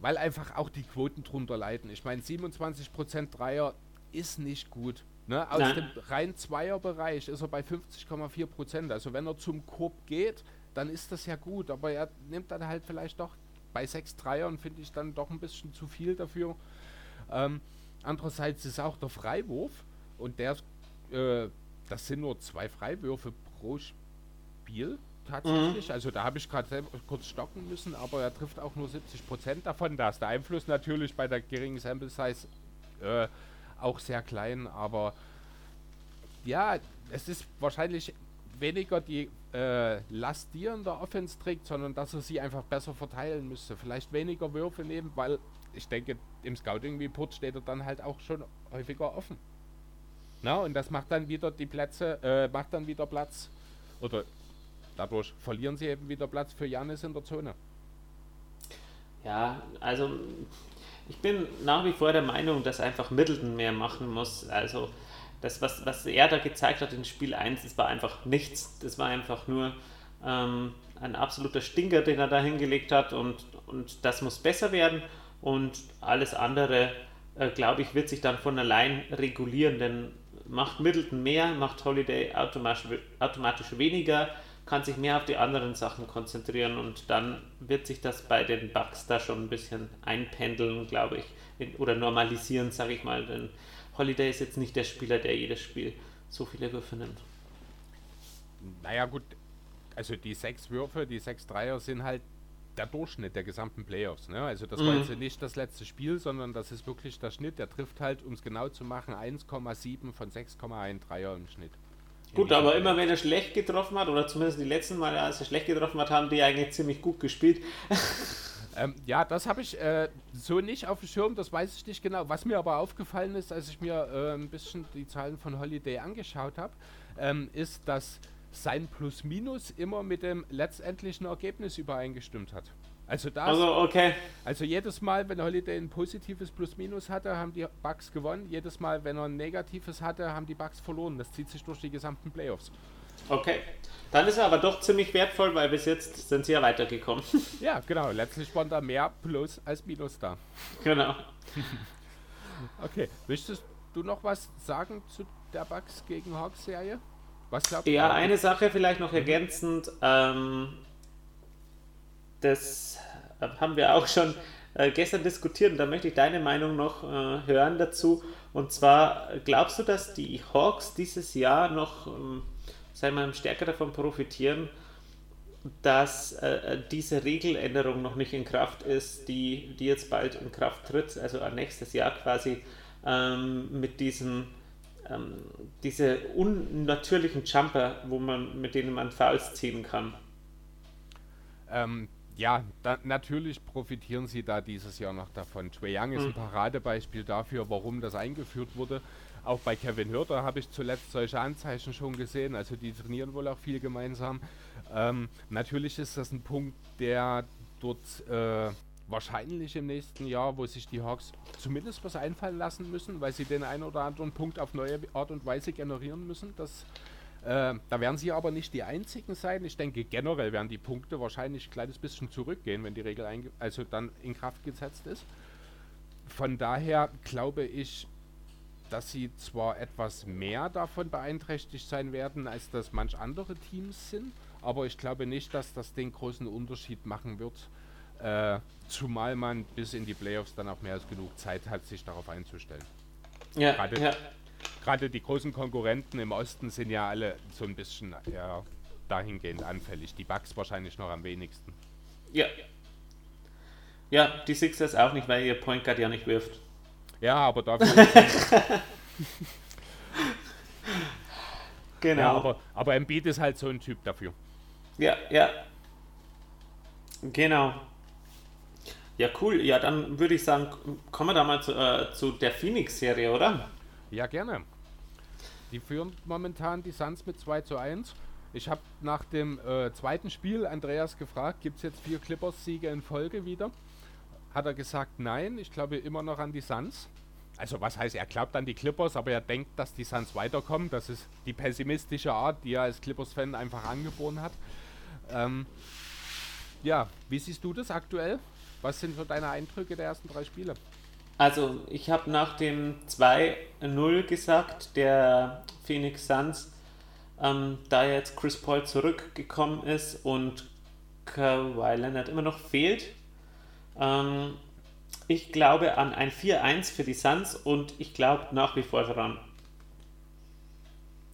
[SPEAKER 1] weil einfach auch die Quoten drunter leiden. Ich meine, 27% Dreier ist nicht gut. Ne? Aus Nein. dem rein Zweierbereich ist er bei 50,4%. Also wenn er zum Korb geht, dann ist das ja gut, aber er nimmt dann halt vielleicht doch bei 6 Dreiern, finde ich dann doch ein bisschen zu viel dafür. Ähm, andererseits ist auch der Freiwurf und der, äh, das sind nur zwei Freiwürfe pro Spiel tatsächlich. Mhm. Also da habe ich gerade kurz stocken müssen, aber er trifft auch nur 70% davon. Da ist der Einfluss natürlich bei der geringen Sample Size äh, auch sehr klein, aber ja, es ist wahrscheinlich weniger die äh, Last, die er in der Offense trägt, sondern dass er sie einfach besser verteilen müsste. Vielleicht weniger Würfe nehmen, weil ich denke, im Scouting-Report steht er dann halt auch schon häufiger offen. Na, und das macht dann wieder die Plätze, äh, macht dann wieder Platz. Oder dadurch verlieren sie eben wieder Platz für Janis in der Zone.
[SPEAKER 2] Ja, also ich bin nach wie vor der Meinung, dass einfach Middleton mehr machen muss. Also das, was, was er da gezeigt hat in Spiel 1, das war einfach nichts. Das war einfach nur ähm, ein absoluter Stinker, den er da hingelegt hat und, und das muss besser werden und alles andere, äh, glaube ich, wird sich dann von allein regulieren, denn macht Middleton mehr, macht Holiday automatisch, automatisch weniger, kann sich mehr auf die anderen Sachen konzentrieren und dann wird sich das bei den Bugs da schon ein bisschen einpendeln, glaube ich, oder normalisieren, sage ich mal, denn Holiday ist jetzt nicht der Spieler, der jedes Spiel so viele Würfe nimmt.
[SPEAKER 1] Naja gut, also die sechs Würfe, die sechs Dreier sind halt der Durchschnitt der gesamten Playoffs. Ne? Also das mhm. war jetzt nicht das letzte Spiel, sondern das ist wirklich der Schnitt. Der trifft halt, um es genau zu machen, 1,7 von 6,1 Dreier im Schnitt.
[SPEAKER 2] Gut, aber immer wenn er schlecht getroffen hat, oder zumindest die letzten Male, als er schlecht getroffen hat, haben die eigentlich ziemlich gut gespielt.
[SPEAKER 1] ähm, ja, das habe ich äh, so nicht auf dem Schirm, das weiß ich nicht genau. Was mir aber aufgefallen ist, als ich mir äh, ein bisschen die Zahlen von Holiday angeschaut habe, ähm, ist, dass sein Plus-Minus immer mit dem letztendlichen Ergebnis übereingestimmt hat. Also das,
[SPEAKER 2] also, okay.
[SPEAKER 1] also jedes Mal, wenn Holiday ein positives Plus-Minus hatte, haben die Bugs gewonnen. Jedes Mal, wenn er ein negatives hatte, haben die Bugs verloren. Das zieht sich durch die gesamten Playoffs.
[SPEAKER 2] Okay. Dann ist er aber doch ziemlich wertvoll, weil bis jetzt sind sie ja weitergekommen.
[SPEAKER 1] Ja, genau. Letztlich waren da mehr Plus als Minus da.
[SPEAKER 2] Genau.
[SPEAKER 1] okay. Möchtest du noch was sagen zu der Bugs gegen Hawks-Serie?
[SPEAKER 2] Was glaubt ihr? Ja, eine Sache vielleicht noch ergänzend. Ähm, das haben wir auch schon äh, gestern diskutiert und da möchte ich deine Meinung noch äh, hören dazu. Und zwar, glaubst du, dass die Hawks dieses Jahr noch, ähm, wir mal, stärker davon profitieren, dass äh, diese Regeländerung noch nicht in Kraft ist, die, die jetzt bald in Kraft tritt, also nächstes Jahr quasi ähm, mit diesen ähm, diese unnatürlichen Jumper, wo man, mit denen man Fouls ziehen kann.
[SPEAKER 1] Ähm, ja, da, natürlich profitieren sie da dieses Jahr noch davon. Trae Young ist ein hm. Paradebeispiel dafür, warum das eingeführt wurde. Auch bei Kevin Hürter habe ich zuletzt solche Anzeichen schon gesehen. Also die trainieren wohl auch viel gemeinsam. Ähm, natürlich ist das ein Punkt, der dort äh, wahrscheinlich im nächsten Jahr, wo sich die Hawks zumindest was einfallen lassen müssen, weil sie den einen oder anderen Punkt auf neue Art und Weise generieren müssen. Das, äh, da werden sie aber nicht die einzigen sein. Ich denke, generell werden die Punkte wahrscheinlich ein kleines bisschen zurückgehen, wenn die Regel also dann in Kraft gesetzt ist. Von daher glaube ich, dass sie zwar etwas mehr davon beeinträchtigt sein werden, als das manch andere Teams sind, aber ich glaube nicht, dass das den großen Unterschied machen wird äh, zumal man bis in die Playoffs dann auch mehr als genug Zeit hat, sich darauf einzustellen.
[SPEAKER 2] Ja, gerade, ja.
[SPEAKER 1] gerade die großen Konkurrenten im Osten sind ja alle so ein bisschen ja, dahingehend anfällig. Die Bucks wahrscheinlich noch am wenigsten.
[SPEAKER 2] Ja. Ja, die Sixers auch nicht, weil ihr Point Guard ja nicht wirft.
[SPEAKER 1] Ja, aber dafür. genau. Ja, aber, aber Embiid ist halt so ein Typ dafür.
[SPEAKER 2] Ja, ja. Genau. Ja, cool. Ja, dann würde ich sagen, kommen wir da mal zu, äh, zu der Phoenix-Serie, oder?
[SPEAKER 1] Ja, gerne. Die führen momentan die Suns mit 2 zu 1. Ich habe nach dem äh, zweiten Spiel Andreas gefragt, gibt es jetzt vier Clippers-Siege in Folge wieder? Hat er gesagt, nein, ich glaube immer noch an die Suns. Also was heißt, er glaubt an die Clippers, aber er denkt, dass die Suns weiterkommen. Das ist die pessimistische Art, die er als Clippers-Fan einfach angeboren hat. Ähm, ja, wie siehst du das aktuell? Was sind so deine Eindrücke der ersten drei Spiele?
[SPEAKER 2] Also, ich habe nach dem 2-0 gesagt, der Phoenix Suns, ähm, da jetzt Chris Paul zurückgekommen ist und Kawhi Leonard immer noch fehlt. Ähm, ich glaube an ein 4-1 für die Suns und ich glaube nach wie vor daran.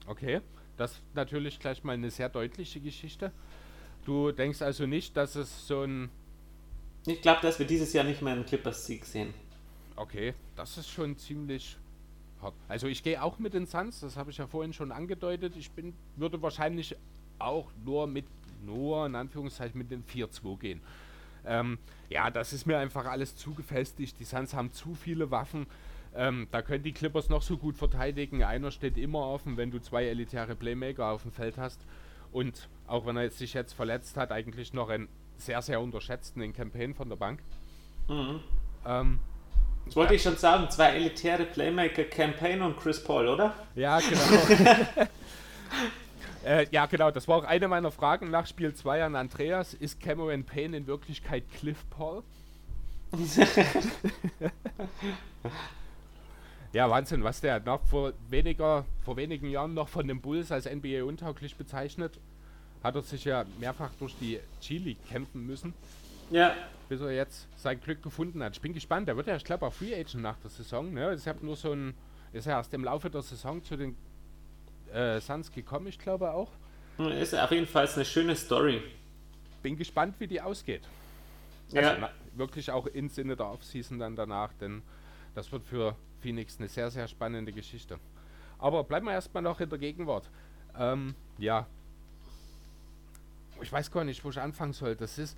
[SPEAKER 1] Okay, das ist natürlich gleich mal eine sehr deutliche Geschichte. Du denkst also nicht, dass es so ein.
[SPEAKER 2] Ich glaube, dass wir dieses Jahr nicht mehr einen Clippers-Sieg sehen.
[SPEAKER 1] Okay, das ist schon ziemlich hart. Also ich gehe auch mit den Suns, das habe ich ja vorhin schon angedeutet. Ich bin, würde wahrscheinlich auch nur mit, nur in Anführungszeichen mit den 4-2 gehen. Ähm, ja, das ist mir einfach alles zu gefestigt. Die Suns haben zu viele Waffen. Ähm, da können die Clippers noch so gut verteidigen. Einer steht immer offen, wenn du zwei elitäre Playmaker auf dem Feld hast. Und auch wenn er sich jetzt verletzt hat, eigentlich noch einen sehr, sehr unterschätzten in Campaign von der Bank.
[SPEAKER 2] Mhm. Ähm, das wollte ja. ich schon sagen, zwei elitäre Playmaker, Campaign und Chris Paul, oder?
[SPEAKER 1] Ja, genau. äh, ja, genau, das war auch eine meiner Fragen nach Spiel 2 an Andreas. Ist Cameron Payne in Wirklichkeit Cliff Paul? ja, Wahnsinn, was der noch vor, weniger, vor wenigen Jahren noch von den Bulls als NBA untauglich bezeichnet, hat er sich ja mehrfach durch die G-League kämpfen müssen.
[SPEAKER 2] Ja
[SPEAKER 1] bis er jetzt sein Glück gefunden hat. Ich bin gespannt. Der wird ja, ich glaube, auch Free Agent nach der Saison. Ne? Ich habe nur so ein, ist er erst im Laufe der Saison zu den äh, Suns gekommen, ich glaube auch.
[SPEAKER 2] Ist auf jeden Fall eine schöne Story.
[SPEAKER 1] Bin gespannt, wie die ausgeht. Also, ja. Na, wirklich auch im Sinne der Offseason dann danach, denn das wird für Phoenix eine sehr, sehr spannende Geschichte. Aber bleiben wir erstmal noch in der Gegenwart. Ähm, ja. Ich weiß gar nicht, wo ich anfangen soll. Das ist,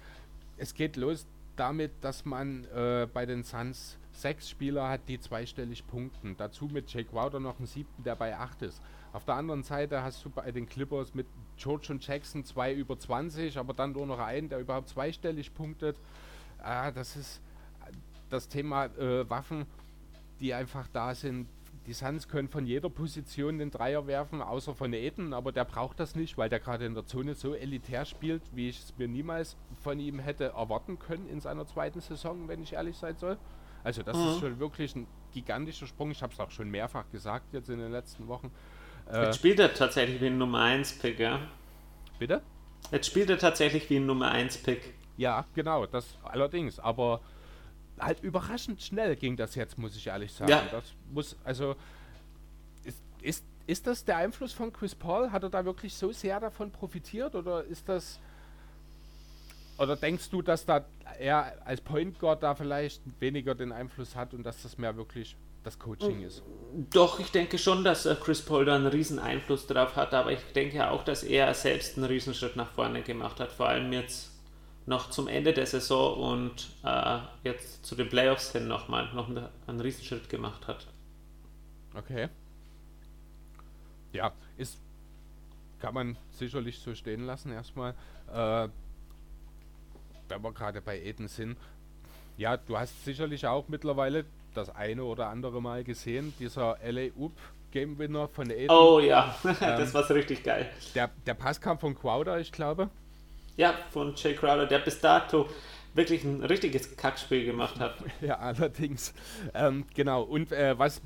[SPEAKER 1] es geht los damit, dass man äh, bei den Suns sechs Spieler hat, die zweistellig punkten. Dazu mit Jake Crowder noch einen siebten, der bei acht ist. Auf der anderen Seite hast du bei den Clippers mit George und Jackson zwei über 20, aber dann nur noch einen, der überhaupt zweistellig punktet. Ah, das ist das Thema äh, Waffen, die einfach da sind, die Suns können von jeder Position den Dreier werfen, außer von Eden, aber der braucht das nicht, weil der gerade in der Zone so elitär spielt, wie ich es mir niemals von ihm hätte erwarten können in seiner zweiten Saison, wenn ich ehrlich sein soll. Also das mhm. ist schon wirklich ein gigantischer Sprung. Ich habe es auch schon mehrfach gesagt jetzt in den letzten Wochen.
[SPEAKER 2] Äh, jetzt spielt er tatsächlich wie ein Nummer 1 Pick, ja?
[SPEAKER 1] Bitte?
[SPEAKER 2] Jetzt spielt er tatsächlich wie ein Nummer 1 Pick.
[SPEAKER 1] Ja, genau, das allerdings, aber halt überraschend schnell ging das jetzt, muss ich ehrlich sagen. Ja. Das muss, also, ist, ist, ist das der Einfluss von Chris Paul? Hat er da wirklich so sehr davon profitiert oder ist das. Oder denkst du, dass da er als Point Guard da vielleicht weniger den Einfluss hat und dass das mehr wirklich das Coaching ist?
[SPEAKER 2] Doch, ich denke schon, dass Chris Paul da einen riesen Einfluss drauf hat, aber ich denke auch, dass er selbst einen Riesenschritt nach vorne gemacht hat, vor allem jetzt noch zum Ende der Saison und äh, jetzt zu den Playoffs hin nochmal noch einen Riesenschritt gemacht hat.
[SPEAKER 1] Okay. Ja, ist kann man sicherlich so stehen lassen erstmal. Äh, wenn wir gerade bei Eden sind. Ja, du hast sicherlich auch mittlerweile das eine oder andere Mal gesehen, dieser LA Up Game Winner von Eden.
[SPEAKER 2] Oh ja, das ähm, war richtig geil.
[SPEAKER 1] Der, der Pass kam von Crowder, ich glaube.
[SPEAKER 2] Ja, von Jay Crowder, der bis dato wirklich ein richtiges Kackspiel gemacht hat.
[SPEAKER 1] Ja, allerdings. Ähm, genau. Und äh, was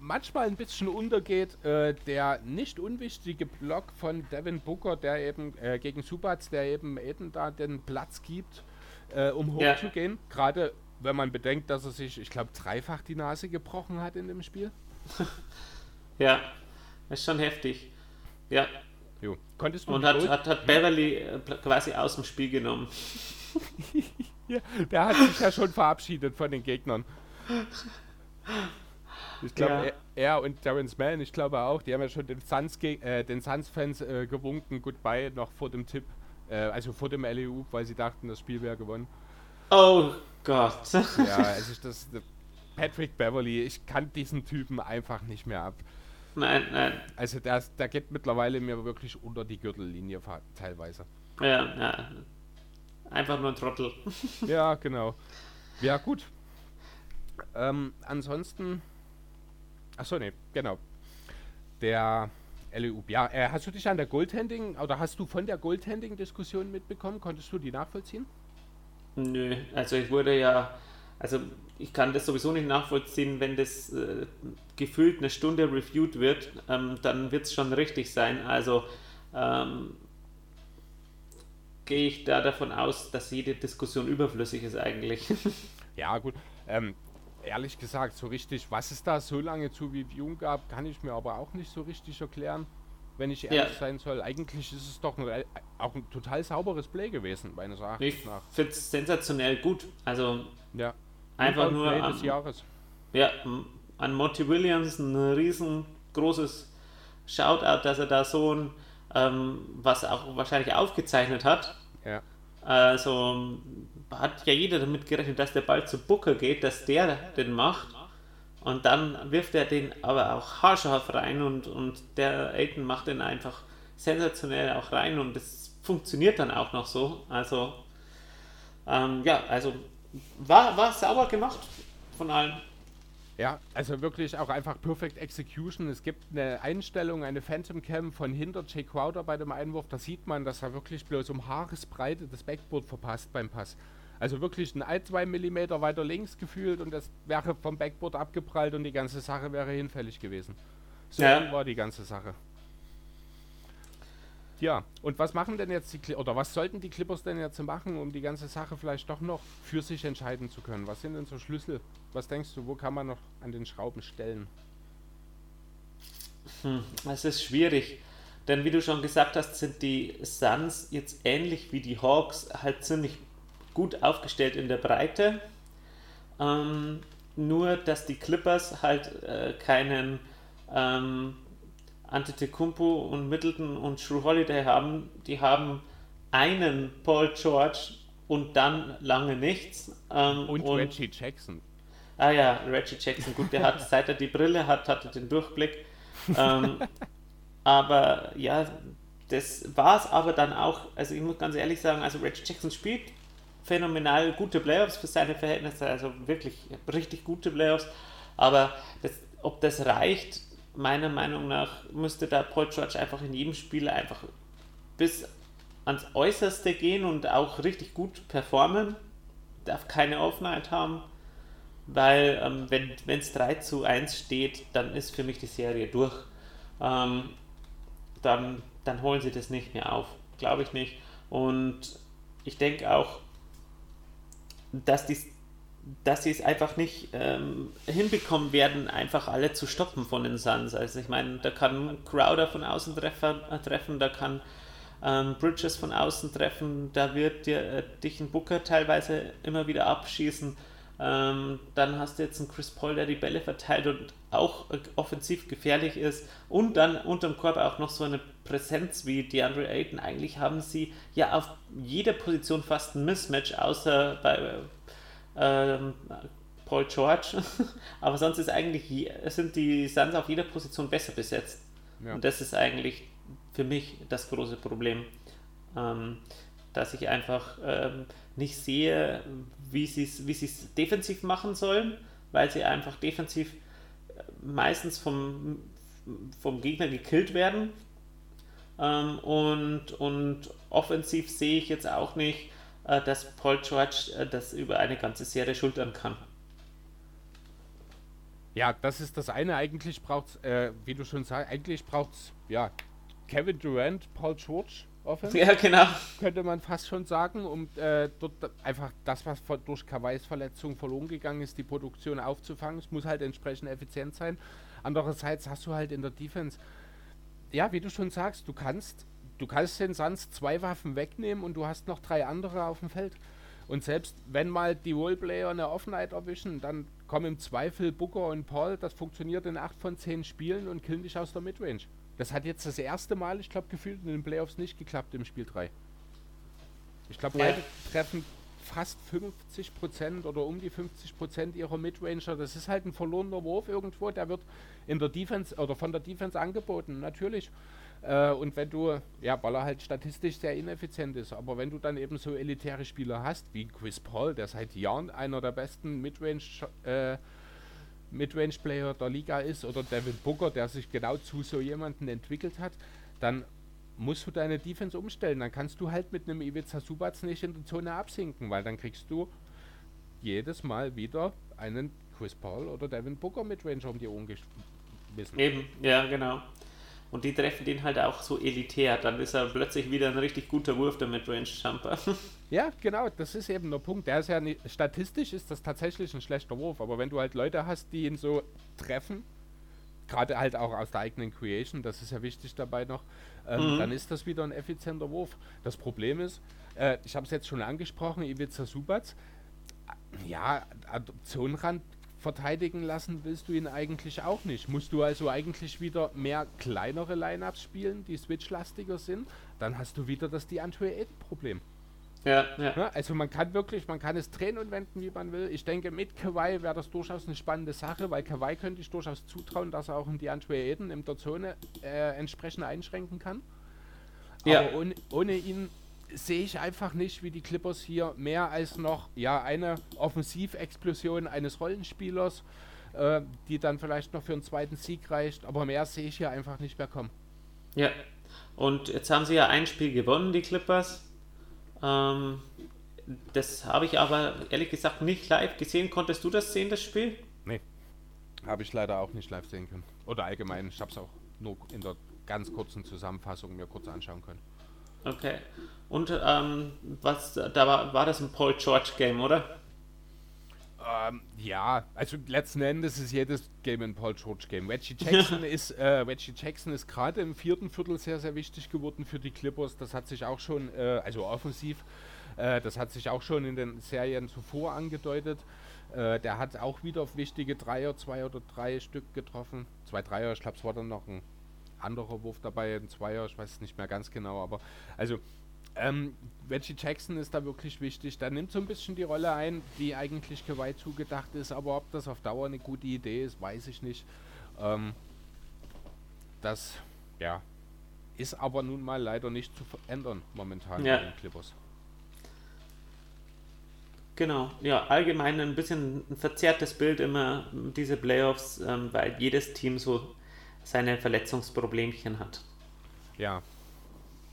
[SPEAKER 1] manchmal ein bisschen untergeht, äh, der nicht unwichtige Block von Devin Booker, der eben äh, gegen Subats, der eben eben da den Platz gibt, äh, um hochzugehen. Ja. Gerade wenn man bedenkt, dass er sich, ich glaube, dreifach die Nase gebrochen hat in dem Spiel.
[SPEAKER 2] ja, ist schon heftig. Ja,
[SPEAKER 1] Jo. Konntest du
[SPEAKER 2] Und hat, hat, hat Beverly äh, quasi aus dem Spiel genommen.
[SPEAKER 1] ja, der hat sich ja schon verabschiedet von den Gegnern. Ich glaube, ja. er, er, und Terence Mann, ich glaube auch, die haben ja schon den Suns-Fans äh, Suns äh, gewunken, goodbye, noch vor dem Tipp, äh, also vor dem LEU, weil sie dachten, das Spiel wäre gewonnen.
[SPEAKER 2] Oh Gott.
[SPEAKER 1] ja, also das, Patrick Beverly, ich kann diesen Typen einfach nicht mehr ab.
[SPEAKER 2] Nein, nein.
[SPEAKER 1] Also der, der geht mittlerweile mir wirklich unter die Gürtellinie teilweise.
[SPEAKER 2] Ja, ja. Einfach nur ein Trottel.
[SPEAKER 1] ja, genau. Ja, gut. Ähm, ansonsten. Achso, nee, genau. Der LEU. Ja, äh, hast du dich an der Goldhanding oder hast du von der Goldhanding-Diskussion mitbekommen? Konntest du die nachvollziehen?
[SPEAKER 2] Nö, also ich wurde ja also ich kann das sowieso nicht nachvollziehen, wenn das äh, gefühlt eine Stunde reviewed wird, ähm, dann wird es schon richtig sein. Also ähm, gehe ich da davon aus, dass jede Diskussion überflüssig ist eigentlich.
[SPEAKER 1] ja, gut. Ähm, ehrlich gesagt, so richtig, was es da so lange zu reviewen gab, kann ich mir aber auch nicht so richtig erklären. wenn ich ehrlich ja. sein soll. Eigentlich ist es doch ein, auch ein total sauberes Play gewesen, meines Erachtens
[SPEAKER 2] ich nach. Ich finde es sensationell gut. Also
[SPEAKER 1] ja.
[SPEAKER 2] einfach nur
[SPEAKER 1] Play des Jahres.
[SPEAKER 2] Ja, an Monty Williams ein riesengroßes Shoutout, dass er da so ein, ähm, was auch wahrscheinlich aufgezeichnet hat.
[SPEAKER 1] Ja.
[SPEAKER 2] Also hat ja jeder damit gerechnet, dass der Ball zu Booker geht, dass der den macht. Und dann wirft er den aber auch haarscharf rein und, und der Aiden macht den einfach sensationell auch rein und es funktioniert dann auch noch so. Also, ähm, ja, also war, war sauber gemacht von allen.
[SPEAKER 1] Ja, also wirklich auch einfach Perfect Execution. Es gibt eine Einstellung, eine Phantom Cam von hinter Jay Crowder bei dem Einwurf. Da sieht man, dass er wirklich bloß um Haaresbreite das Backboard verpasst beim Pass. Also wirklich ein 1, 2 mm weiter links gefühlt und das wäre vom Backboard abgeprallt und die ganze Sache wäre hinfällig gewesen. So ja. war die ganze Sache. Ja, und was machen denn jetzt die Cli oder was sollten die Clippers denn jetzt machen, um die ganze Sache vielleicht doch noch für sich entscheiden zu können? Was sind denn so Schlüssel? Was denkst du, wo kann man noch an den Schrauben stellen?
[SPEAKER 2] Hm, es ist schwierig, denn wie du schon gesagt hast, sind die Suns jetzt ähnlich wie die Hawks halt ziemlich gut aufgestellt in der Breite. Ähm, nur, dass die Clippers halt äh, keinen ähm, Antetokounmpo und Middleton und Shrew Holiday haben, die haben einen Paul George und dann lange nichts.
[SPEAKER 1] Ähm, und, und, Reggie Jackson.
[SPEAKER 2] Ah ja, Reggie Jackson, gut, der hat, seit er die Brille hat, hat er den Durchblick. Ähm, aber ja, das war es aber dann auch, also ich muss ganz ehrlich sagen, also Reggie Jackson spielt phänomenal gute Playoffs für seine Verhältnisse, also wirklich richtig gute Playoffs, aber das, ob das reicht, meiner Meinung nach müsste da Paul George einfach in jedem Spiel einfach bis ans Äußerste gehen und auch richtig gut performen. Darf keine Offenheit haben, weil ähm, wenn es 3 zu 1 steht, dann ist für mich die Serie durch. Ähm, dann, dann holen sie das nicht mehr auf. Glaube ich nicht. Und ich denke auch, dass die dass sie es einfach nicht ähm, hinbekommen werden, einfach alle zu stoppen von den Suns. Also ich meine, da kann Crowder von außen treffen, äh, treffen da kann ähm, Bridges von außen treffen, da wird dir, äh, dich ein Booker teilweise immer wieder abschießen. Ähm, dann hast du jetzt einen Chris Paul, der die Bälle verteilt und auch äh, offensiv gefährlich ist. Und dann unterm Korb auch noch so eine Präsenz wie DeAndre Ayton. Eigentlich haben sie ja auf jeder Position fast ein Mismatch, außer bei ähm, Paul George. Aber sonst ist eigentlich, sind die Suns auf jeder Position besser besetzt. Ja. Und das ist eigentlich für mich das große Problem. Ähm, dass ich einfach ähm, nicht sehe, wie sie es wie defensiv machen sollen, weil sie einfach defensiv äh, meistens vom, vom Gegner gekillt werden. Ähm, und, und offensiv sehe ich jetzt auch nicht, äh, dass Paul George äh, das über eine ganze Serie schultern kann.
[SPEAKER 1] Ja, das ist das eine. Eigentlich braucht es, äh, wie du schon sagst, eigentlich braucht es, ja, Kevin Durant, Paul George
[SPEAKER 2] Offense. Ja, genau.
[SPEAKER 1] Könnte man fast schon sagen, um äh, dort einfach das, was durch Kawais Verletzung verloren gegangen ist, die Produktion aufzufangen. Es muss halt entsprechend effizient sein. Andererseits hast du halt in der Defense, ja, wie du schon sagst, du kannst du kannst den Suns zwei Waffen wegnehmen und du hast noch drei andere auf dem Feld. Und selbst wenn mal die Roleplayer eine Offenheit erwischen, dann kommen im Zweifel Booker und Paul, das funktioniert in acht von zehn Spielen und killen dich aus der Midrange. Das hat jetzt das erste Mal, ich glaube, gefühlt in den Playoffs nicht geklappt im Spiel 3. Ich glaube, beide treffen fast 50% oder um die 50% ihrer Midranger. Das ist halt ein verlorener Wurf irgendwo, der wird in der Defense oder von der Defense angeboten, natürlich. Äh, und wenn du, ja, weil er halt statistisch sehr ineffizient ist, aber wenn du dann eben so elitäre Spieler hast, wie Chris Paul, der seit Jahren einer der besten Midrange, äh, Midrange-Player der Liga ist, oder Devin Booker, der sich genau zu so jemanden entwickelt hat, dann musst du deine Defense umstellen. Dann kannst du halt mit einem Ivica Subac nicht in der Zone absinken, weil dann kriegst du jedes Mal wieder einen Chris Paul oder Devin Booker Midranger um die Ohren geschmissen.
[SPEAKER 2] Eben, ja, genau und die treffen den halt auch so elitär, dann ist er plötzlich wieder ein richtig guter Wurf, der Midrange-Jumper.
[SPEAKER 1] Ja, genau, das ist eben der Punkt. Der ist ja nicht, statistisch ist das tatsächlich ein schlechter Wurf, aber wenn du halt Leute hast, die ihn so treffen, gerade halt auch aus der eigenen Creation, das ist ja wichtig dabei noch, ähm, mhm. dann ist das wieder ein effizienter Wurf. Das Problem ist, äh, ich habe es jetzt schon angesprochen, Ivica Subac, ja, Adoptionrand verteidigen lassen willst du ihn eigentlich auch nicht. Musst du also eigentlich wieder mehr kleinere Lineups spielen, die switchlastiger sind, dann hast du wieder das DeAndre Ayton-Problem. Ja, ja. ja, Also man kann wirklich, man kann es drehen und wenden, wie man will. Ich denke, mit Kawhi wäre das durchaus eine spannende Sache, weil Kawhi könnte ich durchaus zutrauen, dass er auch in DeAndre Ayton in der Zone äh, entsprechend einschränken kann. Ja. Aber ohne, ohne ihn sehe ich einfach nicht, wie die Clippers hier mehr als noch ja eine Offensivexplosion eines Rollenspielers, äh, die dann vielleicht noch für einen zweiten Sieg reicht, aber mehr sehe ich hier einfach nicht mehr kommen.
[SPEAKER 2] Ja, und jetzt haben sie ja ein Spiel gewonnen, die Clippers. Ähm, das habe ich aber ehrlich gesagt nicht live gesehen. Konntest du das sehen, das Spiel?
[SPEAKER 1] Nee, habe ich leider auch nicht live sehen können. Oder allgemein, ich habe es auch nur in der ganz kurzen Zusammenfassung mir kurz anschauen können.
[SPEAKER 2] Okay. Und ähm, was, da war, war das ein Paul George Game, oder?
[SPEAKER 1] Ähm, ja, also letzten Endes ist jedes Game ein Paul George Game. Reggie Jackson ist, äh, Reggie Jackson ist gerade im vierten Viertel sehr, sehr wichtig geworden für die Clippers. Das hat sich auch schon, äh, also offensiv, äh, das hat sich auch schon in den Serien zuvor angedeutet. Äh, der hat auch wieder auf wichtige Dreier, zwei oder drei Stück getroffen. Zwei Dreier, ich glaube, es war dann noch ein anderer Wurf dabei, ein Zweier, ich weiß es nicht mehr ganz genau, aber also ähm, Reggie Jackson ist da wirklich wichtig. Der nimmt so ein bisschen die Rolle ein, die eigentlich Kawhi zugedacht ist, aber ob das auf Dauer eine gute Idee ist, weiß ich nicht. Ähm, das, ja, ist aber nun mal leider nicht zu verändern momentan ja. bei den Clippers.
[SPEAKER 2] Genau, ja, allgemein ein bisschen ein verzerrtes Bild immer diese Playoffs, ähm, weil jedes Team so seine Verletzungsproblemchen hat.
[SPEAKER 1] Ja,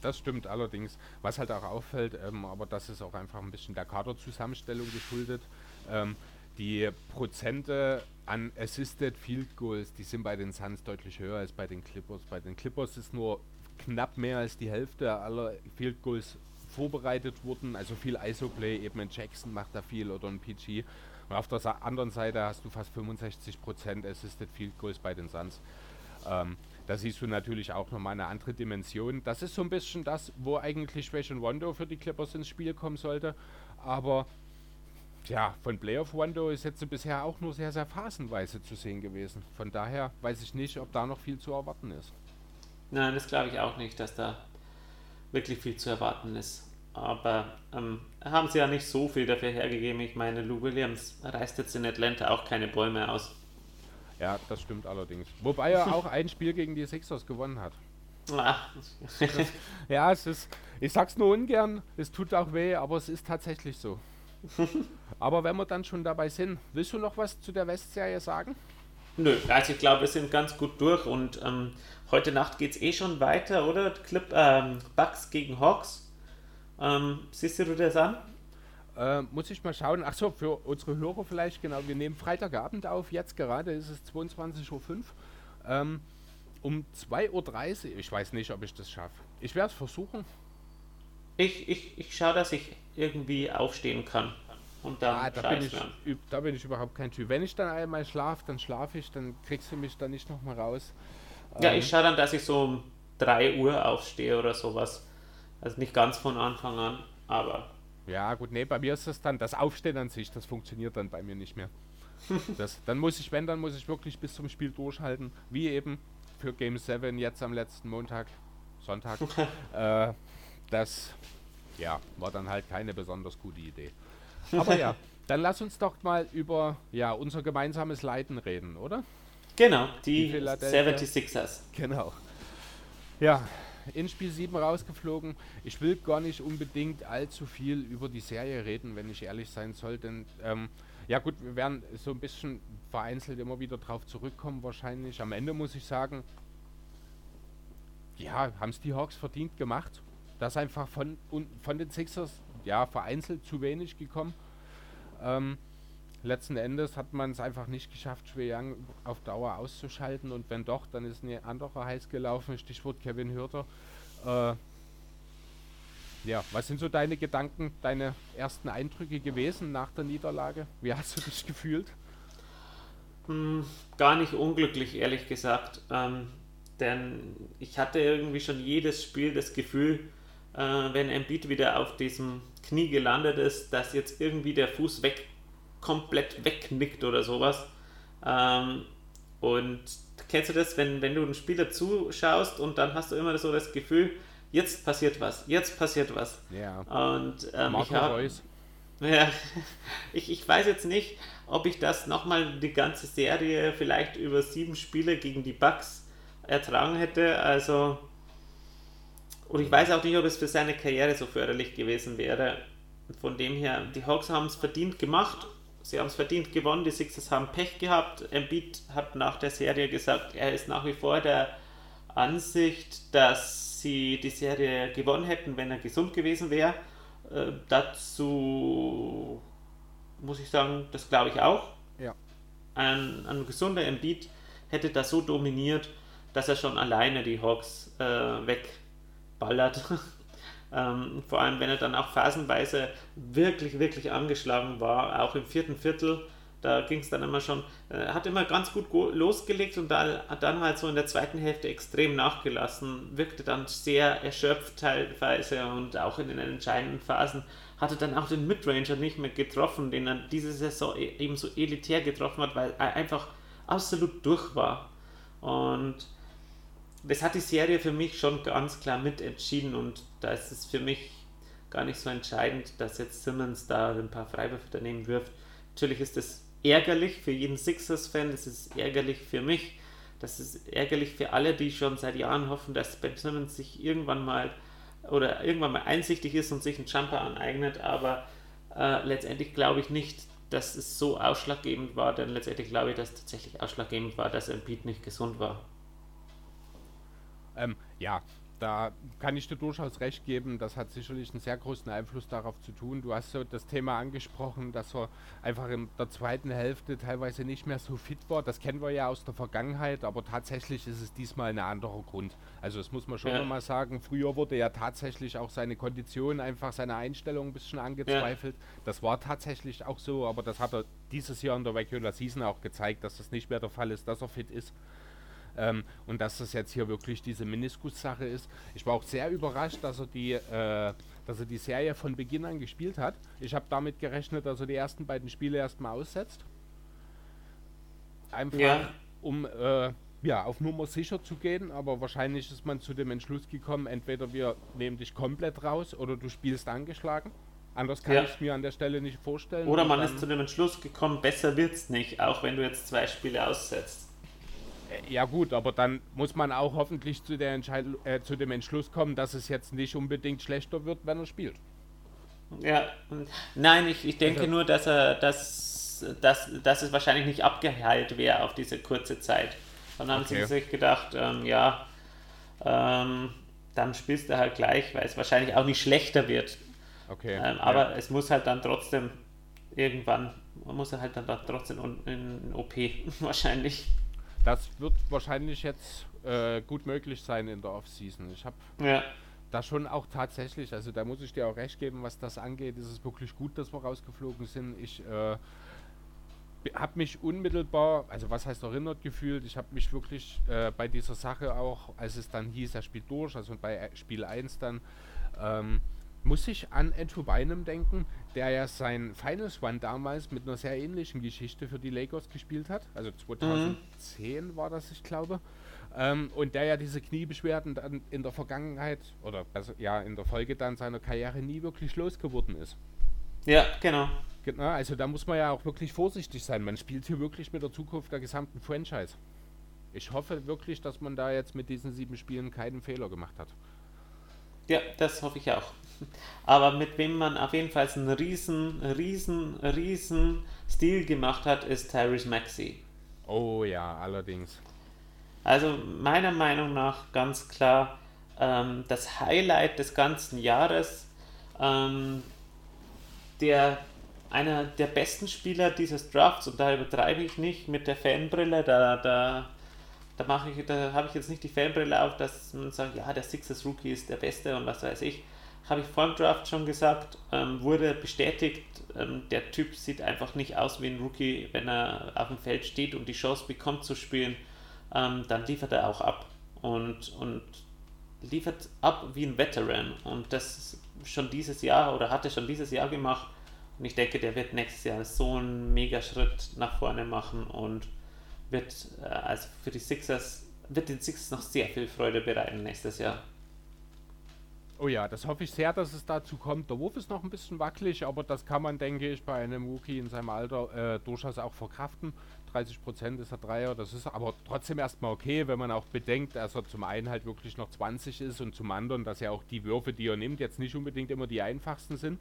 [SPEAKER 1] das stimmt allerdings. Was halt auch auffällt, ähm, aber das ist auch einfach ein bisschen der Kaderzusammenstellung geschuldet. Ähm, die Prozente an Assisted Field Goals, die sind bei den Suns deutlich höher als bei den Clippers. Bei den Clippers ist nur knapp mehr als die Hälfte aller Field Goals vorbereitet worden. Also viel ISO-Play, eben ein Jackson macht da viel oder ein PG. Und auf der anderen Seite hast du fast 65% Assisted Field Goals bei den Suns. Ähm, da siehst du natürlich auch nochmal eine andere Dimension. Das ist so ein bisschen das, wo eigentlich Ration Rondo für die Clippers ins Spiel kommen sollte. Aber ja, von Playoff Rondo ist jetzt bisher auch nur sehr, sehr phasenweise zu sehen gewesen. Von daher weiß ich nicht, ob da noch viel zu erwarten ist.
[SPEAKER 2] Nein, das glaube ich auch nicht, dass da wirklich viel zu erwarten ist. Aber ähm, haben sie ja nicht so viel dafür hergegeben. Ich meine, Lou Williams reißt jetzt in Atlanta auch keine Bäume aus.
[SPEAKER 1] Ja, das stimmt allerdings. Wobei er auch ein Spiel gegen die Sixers gewonnen hat. Ach. Das, ja, es ist, ich sag's nur ungern, es tut auch weh, aber es ist tatsächlich so. aber wenn wir dann schon dabei sind, willst du noch was zu der West-Serie sagen?
[SPEAKER 2] Nö, also ich glaube, wir sind ganz gut durch und ähm, heute Nacht geht's eh schon weiter, oder? Clip, ähm, Bucks gegen Hawks. Ähm, siehst du das an?
[SPEAKER 1] Äh, muss ich mal schauen. Achso, für unsere Hörer vielleicht, genau. Wir nehmen Freitagabend auf. Jetzt gerade ist es 22.05 Uhr. Ähm, um 2.30 Uhr, ich weiß nicht, ob ich das schaffe. Ich werde es versuchen.
[SPEAKER 2] Ich, ich, ich schaue, dass ich irgendwie aufstehen kann. Und dann
[SPEAKER 1] ah, da, bin ich, da bin ich überhaupt kein Typ. Wenn ich dann einmal schlafe, dann schlafe ich, dann kriegst du mich dann nicht nochmal raus.
[SPEAKER 2] Ja, ähm, ich schaue dann, dass ich so um 3 Uhr aufstehe oder sowas. Also nicht ganz von Anfang an, aber
[SPEAKER 1] ja, gut, nee, bei mir ist das dann, das Aufstehen an sich, das funktioniert dann bei mir nicht mehr. das, dann muss ich, wenn, dann muss ich wirklich bis zum Spiel durchhalten, wie eben für Game 7 jetzt am letzten Montag, Sonntag. äh, das, ja, war dann halt keine besonders gute Idee. Aber ja, dann lass uns doch mal über ja, unser gemeinsames Leiden reden, oder?
[SPEAKER 2] Genau, die, die 76ers.
[SPEAKER 1] Genau. Ja, in Spiel 7 rausgeflogen. Ich will gar nicht unbedingt allzu viel über die Serie reden, wenn ich ehrlich sein soll, denn ähm, ja gut, wir werden so ein bisschen vereinzelt immer wieder drauf zurückkommen wahrscheinlich. Am Ende muss ich sagen, ja, haben es die Hawks verdient gemacht. Das einfach von, von den Sixers, ja, vereinzelt zu wenig gekommen. Ähm, letzten Endes hat man es einfach nicht geschafft, Shui Young auf Dauer auszuschalten und wenn doch, dann ist ein anderer heiß gelaufen, Stichwort Kevin Hürter. Äh, ja, was sind so deine Gedanken, deine ersten Eindrücke gewesen nach der Niederlage? Wie hast du dich gefühlt?
[SPEAKER 2] Hm, gar nicht unglücklich, ehrlich gesagt. Ähm, denn ich hatte irgendwie schon jedes Spiel das Gefühl, äh, wenn Embiid wieder auf diesem Knie gelandet ist, dass jetzt irgendwie der Fuß weg, komplett wegnickt oder sowas. Ähm, und kennst du das, wenn, wenn du einen Spieler zuschaust und dann hast du immer so das Gefühl, jetzt passiert was, jetzt passiert was.
[SPEAKER 1] Ja.
[SPEAKER 2] Und ähm,
[SPEAKER 1] Marco
[SPEAKER 2] ich, hab,
[SPEAKER 1] Reus.
[SPEAKER 2] ja, ich, ich weiß jetzt nicht, ob ich das nochmal die ganze Serie vielleicht über sieben Spiele gegen die Bucks ertragen hätte. Also, und ich weiß auch nicht, ob es für seine Karriere so förderlich gewesen wäre. Von dem her, die Hawks haben es verdient gemacht. Sie haben es verdient gewonnen. Die Sixers haben Pech gehabt. Embiid hat nach der Serie gesagt, er ist nach wie vor der Ansicht, dass sie die Serie gewonnen hätten, wenn er gesund gewesen wäre. Äh, dazu muss ich sagen, das glaube ich auch.
[SPEAKER 1] Ja.
[SPEAKER 2] Ein, ein gesunder Embiid hätte das so dominiert, dass er schon alleine die Hawks äh, wegballert. ähm, vor allem, wenn er dann auch phasenweise wirklich, wirklich angeschlagen war, auch im vierten Viertel. Da ging es dann immer schon, äh, hat immer ganz gut losgelegt und dann, dann halt so in der zweiten Hälfte extrem nachgelassen, wirkte dann sehr erschöpft teilweise und auch in den entscheidenden Phasen hatte dann auch den Midranger nicht mehr getroffen, den er diese Saison e-, eben so elitär getroffen hat, weil er einfach absolut durch war. Und das hat die Serie für mich schon ganz klar mitentschieden und da ist es für mich gar nicht so entscheidend, dass jetzt Simmons da ein paar Freiwürfe daneben wirft. Natürlich ist es ärgerlich für jeden Sixers-Fan, das ist ärgerlich für mich, das ist ärgerlich für alle, die schon seit Jahren hoffen, dass Ben Simmons sich irgendwann mal oder irgendwann mal einsichtig ist und sich einen Jumper aneignet, aber äh, letztendlich glaube ich nicht, dass es so ausschlaggebend war, denn letztendlich glaube ich, dass es tatsächlich ausschlaggebend war, dass Embiid nicht gesund war.
[SPEAKER 1] Ähm, ja, da kann ich dir durchaus recht geben. Das hat sicherlich einen sehr großen Einfluss darauf zu tun. Du hast so das Thema angesprochen, dass er einfach in der zweiten Hälfte teilweise nicht mehr so fit war. Das kennen wir ja aus der Vergangenheit, aber tatsächlich ist es diesmal ein anderer Grund. Also das muss man schon ja. nochmal sagen. Früher wurde ja tatsächlich auch seine Kondition, einfach seine Einstellung ein bisschen angezweifelt. Ja. Das war tatsächlich auch so, aber das hat er dieses Jahr in der Regular Season auch gezeigt, dass das nicht mehr der Fall ist, dass er fit ist. Ähm, und dass das jetzt hier wirklich diese Meniskus-Sache ist. Ich war auch sehr überrascht, dass er die, äh, dass er die Serie von Beginn an gespielt hat. Ich habe damit gerechnet, dass er die ersten beiden Spiele erstmal aussetzt. Einfach ja. um äh, ja, auf Nummer sicher zu gehen, aber wahrscheinlich ist man zu dem Entschluss gekommen, entweder wir nehmen dich komplett raus oder du spielst angeschlagen. Anders kann ja. ich es mir an der Stelle nicht vorstellen.
[SPEAKER 2] Oder man ist zu dem Entschluss gekommen, besser wird es nicht, auch wenn du jetzt zwei Spiele aussetzt.
[SPEAKER 1] Ja gut, aber dann muss man auch hoffentlich zu, der äh, zu dem Entschluss kommen, dass es jetzt nicht unbedingt schlechter wird, wenn er spielt.
[SPEAKER 2] Ja, nein, ich, ich denke also, nur, dass er, dass, dass, dass es wahrscheinlich nicht abgeheilt wäre auf diese kurze Zeit. Dann haben okay. sie sich gedacht, ähm, ja, ähm, dann spielst du halt gleich, weil es wahrscheinlich auch nicht schlechter wird.
[SPEAKER 1] Okay.
[SPEAKER 2] Ähm, aber ja. es muss halt dann trotzdem irgendwann, man muss halt dann trotzdem in, in OP wahrscheinlich.
[SPEAKER 1] Das wird wahrscheinlich jetzt äh, gut möglich sein in der Offseason. Ich habe
[SPEAKER 2] ja.
[SPEAKER 1] da schon auch tatsächlich, also da muss ich dir auch recht geben, was das angeht, ist es wirklich gut, dass wir rausgeflogen sind. Ich äh, habe mich unmittelbar, also was heißt erinnert gefühlt, ich habe mich wirklich äh, bei dieser Sache auch, als es dann hieß, er spielt durch, also bei Spiel 1 dann, ähm, muss ich an Andrew Bynum denken, der ja sein Finals One damals mit einer sehr ähnlichen Geschichte für die Lakers gespielt hat. Also 2010 mhm. war das, ich glaube. Ähm, und der ja diese Kniebeschwerden dann in der Vergangenheit oder also, ja in der Folge dann seiner Karriere nie wirklich losgeworden ist.
[SPEAKER 2] Ja, genau.
[SPEAKER 1] Genau, also da muss man ja auch wirklich vorsichtig sein. Man spielt hier wirklich mit der Zukunft der gesamten Franchise. Ich hoffe wirklich, dass man da jetzt mit diesen sieben Spielen keinen Fehler gemacht hat.
[SPEAKER 2] Ja, das hoffe ich auch. Aber mit wem man auf jeden Fall einen riesen, riesen, riesen Stil gemacht hat, ist Tyrese Maxey.
[SPEAKER 1] Oh ja, allerdings.
[SPEAKER 2] Also meiner Meinung nach ganz klar ähm, das Highlight des ganzen Jahres. Ähm, der einer der besten Spieler dieses Drafts und da übertreibe ich nicht mit der Fanbrille, da, da, da mache ich, da habe ich jetzt nicht die Fanbrille auf, dass man sagt, ja, der Sixers Rookie ist der Beste und was weiß ich. Habe ich vor dem Draft schon gesagt, ähm, wurde bestätigt ähm, der Typ sieht einfach nicht aus wie ein Rookie, wenn er auf dem Feld steht und die Chance bekommt zu spielen, ähm, dann liefert er auch ab und, und liefert ab wie ein Veteran und das schon dieses Jahr oder hatte schon dieses Jahr gemacht und ich denke, der wird nächstes Jahr so einen Megaschritt nach vorne machen und wird äh, also für die Sixers wird den Sixers noch sehr viel Freude bereiten nächstes Jahr.
[SPEAKER 1] Oh ja, das hoffe ich sehr, dass es dazu kommt. Der Wurf ist noch ein bisschen wackelig, aber das kann man, denke ich, bei einem Rookie in seinem Alter äh, durchaus auch verkraften. 30 Prozent ist er Dreier, das ist aber trotzdem erstmal okay, wenn man auch bedenkt, dass er zum einen halt wirklich noch 20 ist und zum anderen, dass ja auch die Würfe, die er nimmt, jetzt nicht unbedingt immer die einfachsten sind.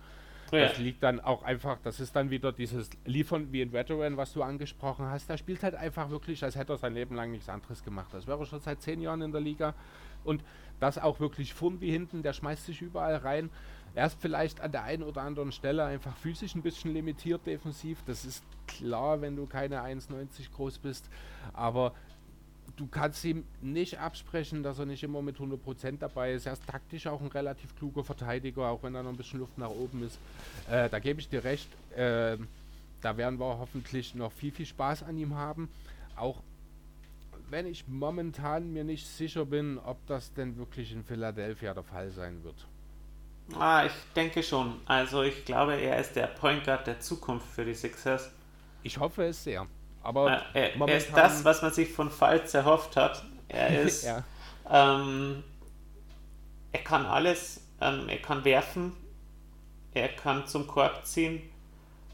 [SPEAKER 1] Ja. Das liegt dann auch einfach, das ist dann wieder dieses Liefern wie ein Veteran, was du angesprochen hast. Der spielt halt einfach wirklich, als hätte er sein Leben lang nichts anderes gemacht. Das wäre schon seit zehn Jahren in der Liga. Und das auch wirklich vorn wie hinten, der schmeißt sich überall rein. Er ist vielleicht an der einen oder anderen Stelle einfach physisch ein bisschen limitiert defensiv. Das ist klar, wenn du keine 1,90 groß bist. Aber du kannst ihm nicht absprechen, dass er nicht immer mit 100% dabei ist. Er ist taktisch auch ein relativ kluger Verteidiger, auch wenn da noch ein bisschen Luft nach oben ist. Äh, da gebe ich dir recht. Äh, da werden wir hoffentlich noch viel, viel Spaß an ihm haben. Auch wenn ich momentan mir nicht sicher bin, ob das denn wirklich in Philadelphia der Fall sein wird.
[SPEAKER 2] Ah, ich denke schon. Also ich glaube, er ist der Point Guard der Zukunft für die Sixers.
[SPEAKER 1] Ich hoffe es sehr. Aber
[SPEAKER 2] er, er ist das, was man sich von Falz erhofft hat. Er ist, ja. ähm, er kann alles, ähm, er kann werfen, er kann zum Korb ziehen,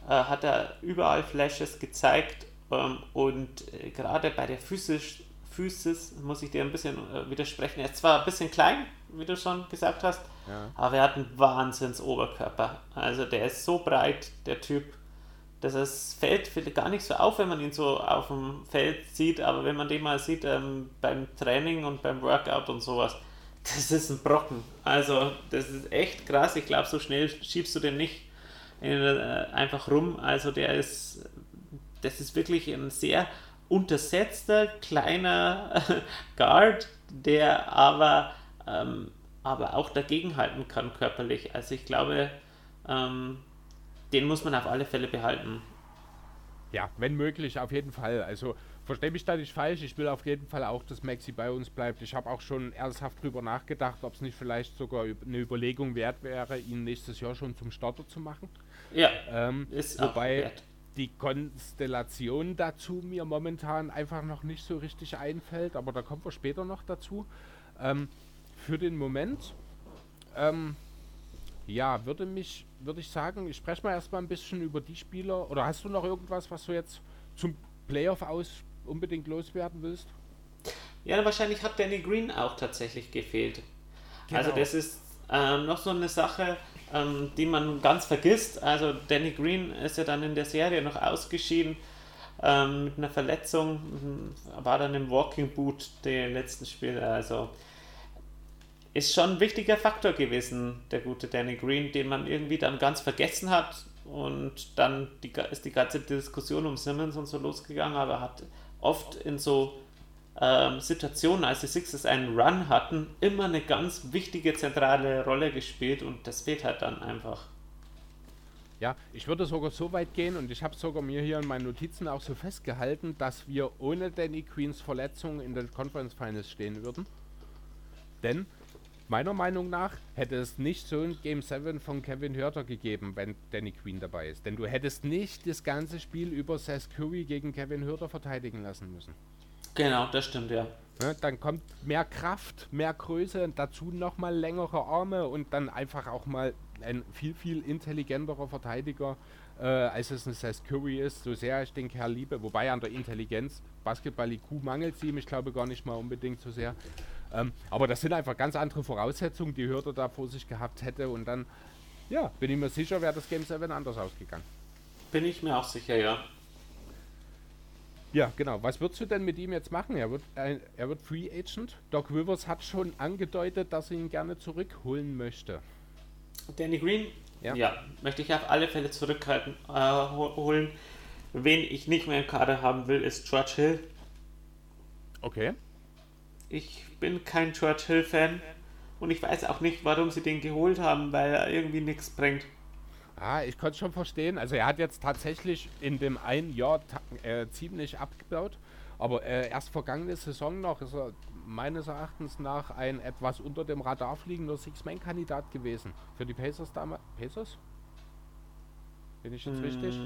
[SPEAKER 2] äh, hat er überall Flashes gezeigt ähm, und äh, gerade bei der Physis, Physis muss ich dir ein bisschen äh, widersprechen. Er ist zwar ein bisschen klein, wie du schon gesagt hast, ja. aber er hat einen Wahnsinns Oberkörper. Also der ist so breit, der Typ dass es fällt gar nicht so auf, wenn man ihn so auf dem Feld sieht, aber wenn man den mal sieht ähm, beim Training und beim Workout und sowas, das ist ein Brocken. Also, das ist echt krass. Ich glaube, so schnell schiebst du den nicht in, äh, einfach rum. Also, der ist, das ist wirklich ein sehr untersetzter, kleiner Guard, der aber, ähm, aber auch dagegenhalten kann körperlich. Also, ich glaube, ähm, den muss man auf alle Fälle behalten.
[SPEAKER 1] Ja, wenn möglich, auf jeden Fall. Also verstehe mich da nicht falsch. Ich will auf jeden Fall auch, dass Maxi bei uns bleibt. Ich habe auch schon ernsthaft drüber nachgedacht, ob es nicht vielleicht sogar eine Überlegung wert wäre, ihn nächstes Jahr schon zum Starter zu machen.
[SPEAKER 2] Ja.
[SPEAKER 1] Ähm, ist wobei wert. die Konstellation dazu mir momentan einfach noch nicht so richtig einfällt, aber da kommen wir später noch dazu. Ähm, für den Moment ähm, ja, würde mich, würde ich sagen, ich spreche mal erstmal ein bisschen über die Spieler. Oder hast du noch irgendwas, was du jetzt zum Playoff aus unbedingt loswerden willst?
[SPEAKER 2] Ja, wahrscheinlich hat Danny Green auch tatsächlich gefehlt. Genau. Also das ist ähm, noch so eine Sache, ähm, die man ganz vergisst. Also Danny Green ist ja dann in der Serie noch ausgeschieden ähm, mit einer Verletzung, war dann im Walking Boot der letzten Spiele. Also ist schon ein wichtiger Faktor gewesen, der gute Danny Green, den man irgendwie dann ganz vergessen hat. Und dann die, ist die ganze Diskussion um Simmons und so losgegangen, aber hat oft in so ähm, Situationen, als die Sixers einen Run hatten, immer eine ganz wichtige zentrale Rolle gespielt und das fehlt halt dann einfach.
[SPEAKER 1] Ja, ich würde sogar so weit gehen und ich habe sogar mir hier in meinen Notizen auch so festgehalten, dass wir ohne Danny Queens Verletzung in den Conference Finals stehen würden. Denn meiner Meinung nach hätte es nicht so ein Game 7 von Kevin Hörter gegeben, wenn Danny Queen dabei ist. Denn du hättest nicht das ganze Spiel über Seth Curry gegen Kevin Hörter verteidigen lassen müssen.
[SPEAKER 2] Genau, das stimmt, ja.
[SPEAKER 1] ja dann kommt mehr Kraft, mehr Größe und dazu nochmal längere Arme und dann einfach auch mal ein viel, viel intelligenterer Verteidiger, äh, als es ein Seth Curry ist, so sehr ich den Kerl liebe. Wobei an der Intelligenz, Basketball-IQ mangelt sie ihm, ich glaube gar nicht mal unbedingt so sehr. Ähm, aber das sind einfach ganz andere Voraussetzungen, die Hürde da vor sich gehabt hätte und dann, ja, bin ich mir sicher, wäre das Game 7 anders ausgegangen.
[SPEAKER 2] Bin ich mir auch sicher, ja.
[SPEAKER 1] Ja, genau. Was würdest du denn mit ihm jetzt machen? Er wird, äh, er wird Free Agent. Doc Rivers hat schon angedeutet, dass er ihn gerne zurückholen möchte.
[SPEAKER 2] Danny Green? Ja. ja möchte ich auf alle Fälle zurückhalten, äh, holen. Wen ich nicht mehr im Kader haben will, ist George Hill.
[SPEAKER 1] Okay.
[SPEAKER 2] Ich bin kein George Hill-Fan und ich weiß auch nicht, warum sie den geholt haben, weil er irgendwie nichts bringt.
[SPEAKER 1] Ah, ich konnte es schon verstehen. Also er hat jetzt tatsächlich in dem einen Jahr äh, ziemlich abgebaut. Aber äh, erst vergangene Saison noch ist er meines Erachtens nach ein etwas unter dem Radar fliegender Six-Man-Kandidat gewesen. Für die Pacers damals. Pacers? Bin ich jetzt mm, richtig?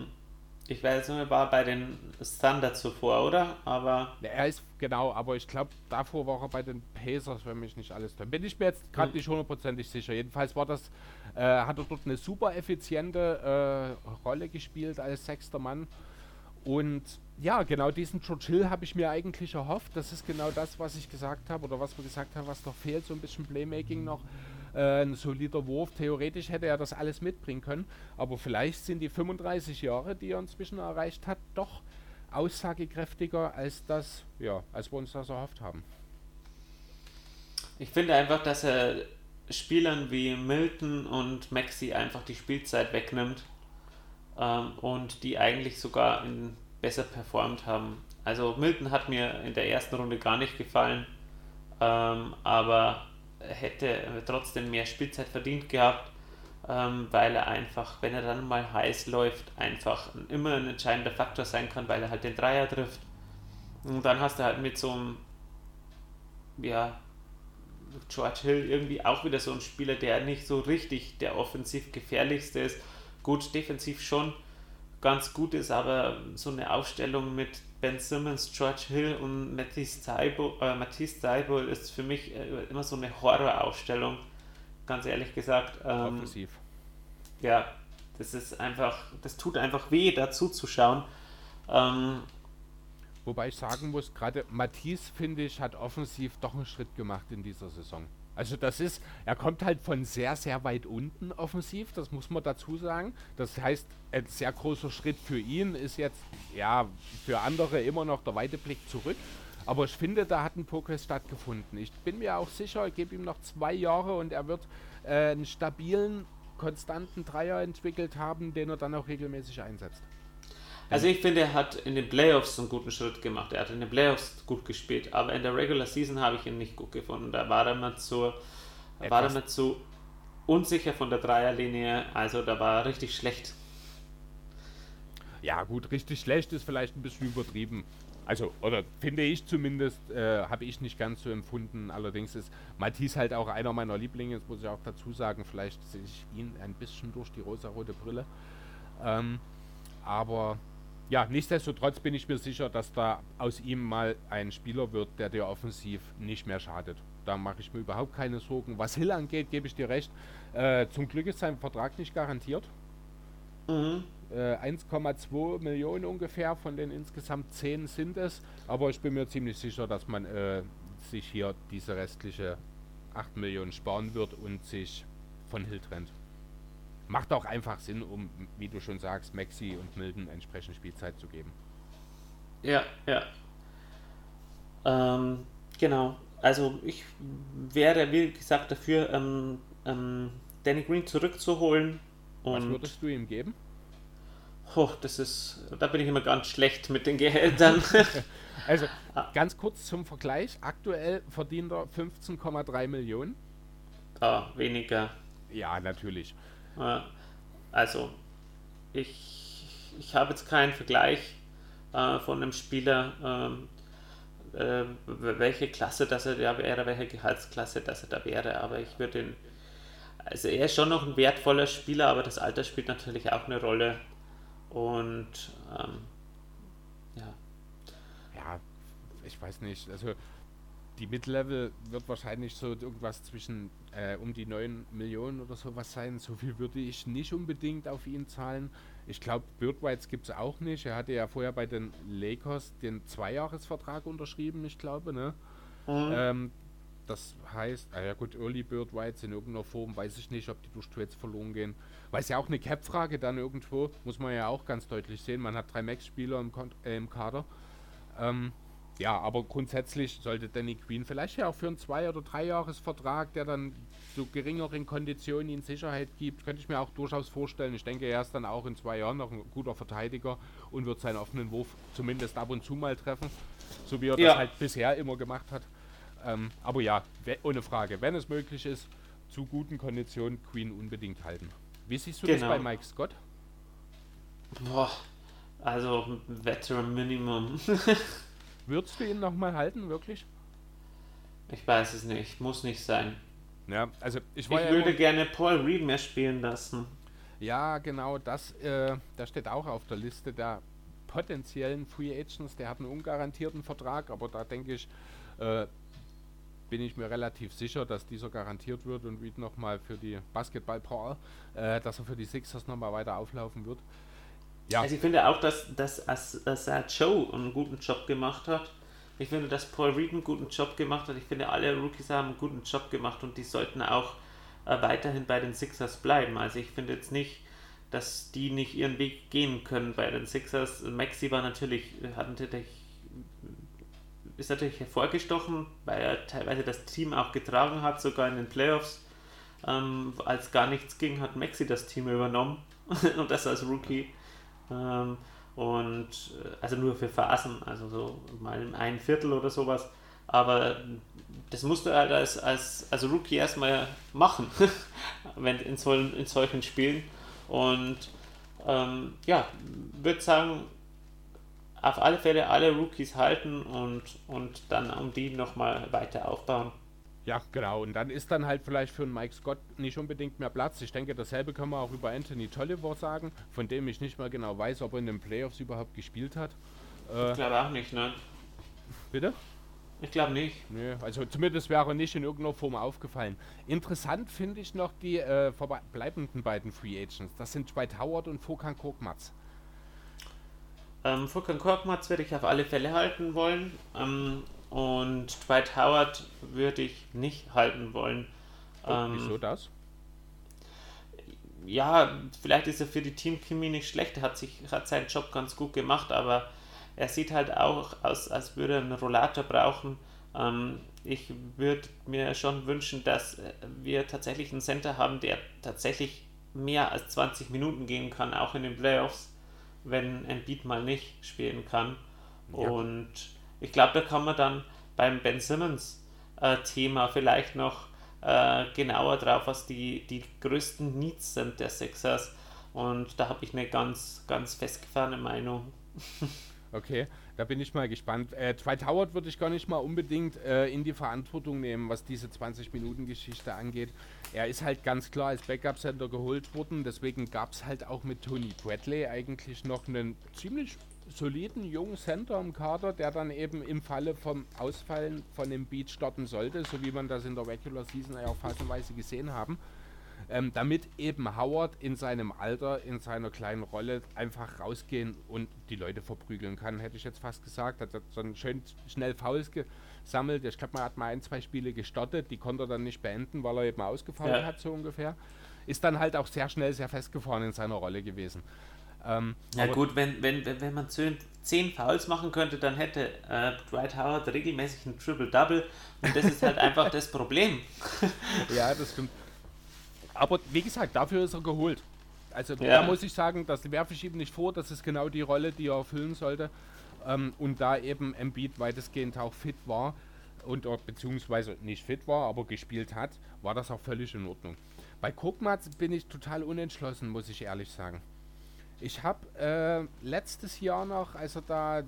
[SPEAKER 2] Ich weiß nicht, er war bei den Thunder zuvor, oder? Aber.
[SPEAKER 1] Er ist, genau, aber ich glaube, davor war er bei den Pacers, wenn mich nicht alles täuscht. Bin ich mir jetzt gerade hm. nicht hundertprozentig sicher. Jedenfalls war das, äh, hat er dort eine super effiziente äh, Rolle gespielt als sechster Mann. Und ja, genau diesen Churchill habe ich mir eigentlich erhofft. Das ist genau das, was ich gesagt habe oder was wir gesagt haben, was noch fehlt, so ein bisschen Playmaking noch äh, ein solider Wurf. Theoretisch hätte er das alles mitbringen können, aber vielleicht sind die 35 Jahre, die er inzwischen erreicht hat, doch aussagekräftiger als das, ja, als wir uns das erhofft haben.
[SPEAKER 2] Ich finde einfach, dass er Spielern wie Milton und Maxi einfach die Spielzeit wegnimmt ähm, und die eigentlich sogar in, besser performt haben. Also Milton hat mir in der ersten Runde gar nicht gefallen, ähm, aber hätte trotzdem mehr Spielzeit verdient gehabt, ähm, weil er einfach, wenn er dann mal heiß läuft, einfach immer ein entscheidender Faktor sein kann, weil er halt den Dreier trifft. Und dann hast du halt mit so einem, ja, George Hill irgendwie auch wieder so ein Spieler, der nicht so richtig der offensiv gefährlichste ist. Gut, defensiv schon ganz gut ist, aber so eine Aufstellung mit Ben Simmons, George Hill und Matisse Taibo, äh, ist für mich äh, immer so eine Horroraufstellung, ganz ehrlich gesagt. Ähm, Offensiv. Ja, das ist einfach, das tut einfach weh, dazu zu schauen. Ähm,
[SPEAKER 1] Wobei ich sagen muss, gerade Matisse, finde ich, hat offensiv doch einen Schritt gemacht in dieser Saison. Also das ist, er kommt halt von sehr, sehr weit unten offensiv, das muss man dazu sagen. Das heißt, ein sehr großer Schritt für ihn ist jetzt, ja, für andere immer noch der weite Blick zurück. Aber ich finde, da hat ein Progress stattgefunden. Ich bin mir auch sicher, ich gebe ihm noch zwei Jahre und er wird äh, einen stabilen, konstanten Dreier entwickelt haben, den er dann auch regelmäßig einsetzt.
[SPEAKER 2] Also ich finde, er hat in den Playoffs einen guten Schritt gemacht. Er hat in den Playoffs gut gespielt, aber in der Regular Season habe ich ihn nicht gut gefunden. Da war er mir zu, war er mir zu unsicher von der Dreierlinie. Also da war er richtig schlecht.
[SPEAKER 1] Ja gut, richtig schlecht ist vielleicht ein bisschen übertrieben. Also, oder finde ich zumindest, äh, habe ich nicht ganz so empfunden. Allerdings ist Matisse halt auch einer meiner Lieblinge, das muss ich auch dazu sagen. Vielleicht sehe ich ihn ein bisschen durch die rosa-rote Brille. Ähm, aber ja, nichtsdestotrotz bin ich mir sicher, dass da aus ihm mal ein Spieler wird, der dir offensiv nicht mehr schadet. Da mache ich mir überhaupt keine Sorgen. Was Hill angeht, gebe ich dir recht. Äh, zum Glück ist sein Vertrag nicht garantiert. Mhm. Äh, 1,2 Millionen ungefähr von den insgesamt 10 sind es. Aber ich bin mir ziemlich sicher, dass man äh, sich hier diese restliche 8 Millionen sparen wird und sich von Hill trennt macht auch einfach Sinn, um, wie du schon sagst, Maxi und Milden entsprechend Spielzeit zu geben.
[SPEAKER 2] Ja, ja. Ähm, genau. Also ich wäre, wie gesagt, dafür, ähm, ähm, Danny Green zurückzuholen.
[SPEAKER 1] Was würdest du ihm geben?
[SPEAKER 2] Oh, das ist, da bin ich immer ganz schlecht mit den Gehältern.
[SPEAKER 1] also ganz kurz zum Vergleich. Aktuell verdient er 15,3 Millionen.
[SPEAKER 2] Ah, weniger.
[SPEAKER 1] Ja, natürlich.
[SPEAKER 2] Also, ich, ich habe jetzt keinen Vergleich äh, von einem Spieler, ähm, äh, welche Klasse das er da wäre, welche Gehaltsklasse das er da wäre, aber ich würde ihn. Also, er ist schon noch ein wertvoller Spieler, aber das Alter spielt natürlich auch eine Rolle. Und ähm, ja.
[SPEAKER 1] Ja, ich weiß nicht. Also die Mid-Level wird wahrscheinlich so irgendwas zwischen äh, um die 9 Millionen oder sowas sein. So viel würde ich nicht unbedingt auf ihn zahlen. Ich glaube, Bird Whites gibt es auch nicht. Er hatte ja vorher bei den Lakers den Zweijahresvertrag unterschrieben, ich glaube, ne? Mhm. Ähm, das heißt, ah ja gut, Early Bird Whites in irgendeiner Form, weiß ich nicht, ob die durch Trades verloren gehen. Weil es ja auch eine Cap-Frage dann irgendwo, muss man ja auch ganz deutlich sehen. Man hat drei Max-Spieler im, äh, im Kader. Ähm, ja, aber grundsätzlich sollte Danny Queen vielleicht ja auch für einen Zwei- oder Dreijahresvertrag, der dann zu geringeren Konditionen in Sicherheit gibt, könnte ich mir auch durchaus vorstellen. Ich denke, er ist dann auch in zwei Jahren noch ein guter Verteidiger und wird seinen offenen Wurf zumindest ab und zu mal treffen, so wie er ja. das halt bisher immer gemacht hat. Ähm, aber ja, ohne Frage, wenn es möglich ist, zu guten Konditionen Queen unbedingt halten. Wie siehst du genau. das bei Mike Scott?
[SPEAKER 2] Boah, also Veteran Minimum.
[SPEAKER 1] Würdest du ihn nochmal halten, wirklich?
[SPEAKER 2] Ich weiß es nicht, muss nicht sein.
[SPEAKER 1] Ja, also ich,
[SPEAKER 2] ich ja würde gerne Paul Reed mehr spielen lassen.
[SPEAKER 1] Ja, genau, das, äh, das steht auch auf der Liste der potenziellen Free Agents. Der hat einen ungarantierten Vertrag, aber da denke ich, äh, bin ich mir relativ sicher, dass dieser garantiert wird und Reed nochmal für die Basketball Power, äh, dass er für die Sixers nochmal weiter auflaufen wird.
[SPEAKER 2] Ja. Also ich finde auch, dass, dass, dass Joe einen guten Job gemacht hat. Ich finde, dass Paul Reed einen guten Job gemacht hat. Ich finde, alle Rookies haben einen guten Job gemacht und die sollten auch äh, weiterhin bei den Sixers bleiben. Also ich finde jetzt nicht, dass die nicht ihren Weg gehen können bei den Sixers. Maxi war natürlich, hat natürlich, ist natürlich hervorgestochen, weil er teilweise das Team auch getragen hat, sogar in den Playoffs. Ähm, als gar nichts ging, hat Maxi das Team übernommen und das als Rookie. Ähm, und äh, also nur für Phasen, also so mal ein Viertel oder sowas. Aber das musst du halt als, als, als Rookie erstmal machen, wenn in, solchen, in solchen Spielen. Und ähm, ja, würde sagen, auf alle Fälle alle Rookies halten und, und dann um die nochmal weiter aufbauen.
[SPEAKER 1] Ja, genau. Und dann ist dann halt vielleicht für einen Mike Scott nicht unbedingt mehr Platz. Ich denke, dasselbe kann man auch über Anthony Tolliver sagen, von dem ich nicht mal genau weiß, ob er in den Playoffs überhaupt gespielt hat.
[SPEAKER 2] Äh, ich glaube auch nicht, ne?
[SPEAKER 1] Bitte?
[SPEAKER 2] Ich glaube nicht.
[SPEAKER 1] Nee, also zumindest wäre er nicht in irgendeiner Form aufgefallen. Interessant finde ich noch die äh, verbleibenden beiden Free Agents. Das sind Dwight Howard und Fokan Korkmaz.
[SPEAKER 2] Ähm, Fokan Korkmaz werde ich auf alle Fälle halten wollen. Ähm, und Dwight Howard würde ich nicht halten wollen.
[SPEAKER 1] Oh, ähm, wieso das?
[SPEAKER 2] Ja, vielleicht ist er für die Teamchemie nicht schlecht. Er hat, sich, hat seinen Job ganz gut gemacht, aber er sieht halt auch aus, als würde er einen Rollator brauchen. Ähm, ich würde mir schon wünschen, dass wir tatsächlich einen Center haben, der tatsächlich mehr als 20 Minuten gehen kann, auch in den Playoffs, wenn ein Beat mal nicht spielen kann. Ja. Und ich glaube, da kann man dann beim Ben Simmons äh, vielleicht noch äh, genauer drauf, was die, die größten Needs sind der Sixers. Und da habe ich eine ganz, ganz festgefahrene Meinung.
[SPEAKER 1] Okay, da bin ich mal gespannt. Äh, Dwight Howard würde ich gar nicht mal unbedingt äh, in die Verantwortung nehmen, was diese 20-Minuten-Geschichte angeht. Er ist halt ganz klar als Backup-Center geholt worden, deswegen gab es halt auch mit Tony Bradley eigentlich noch einen ziemlich soliden jungen Center im Kader, der dann eben im Falle vom Ausfallen von dem Beat starten sollte, so wie man das in der Regular Season ja auch phasenweise gesehen haben. Ähm, damit eben Howard in seinem Alter, in seiner kleinen Rolle einfach rausgehen und die Leute verprügeln kann, hätte ich jetzt fast gesagt. Hat dann schön schnell Fouls gesammelt. Ich glaube, man hat mal ein, zwei Spiele gestartet, die konnte er dann nicht beenden, weil er eben ausgefahren ja. hat, so ungefähr. Ist dann halt auch sehr schnell, sehr festgefahren in seiner Rolle gewesen.
[SPEAKER 2] Ähm, ja gut, wenn, wenn, wenn, wenn man zehn, zehn Fouls machen könnte, dann hätte äh, Dwight Howard regelmäßig ein Triple-Double und das ist halt einfach das Problem.
[SPEAKER 1] ja, das stimmt. Aber wie gesagt, dafür ist er geholt. Also ja. da muss ich sagen, das werfe ich ihm nicht vor, das ist genau die Rolle, die er erfüllen sollte. Ähm, und da eben Embiid weitestgehend auch fit war und beziehungsweise nicht fit war, aber gespielt hat, war das auch völlig in Ordnung. Bei Kokmatz bin ich total unentschlossen, muss ich ehrlich sagen. Ich habe äh, letztes Jahr noch, als er da,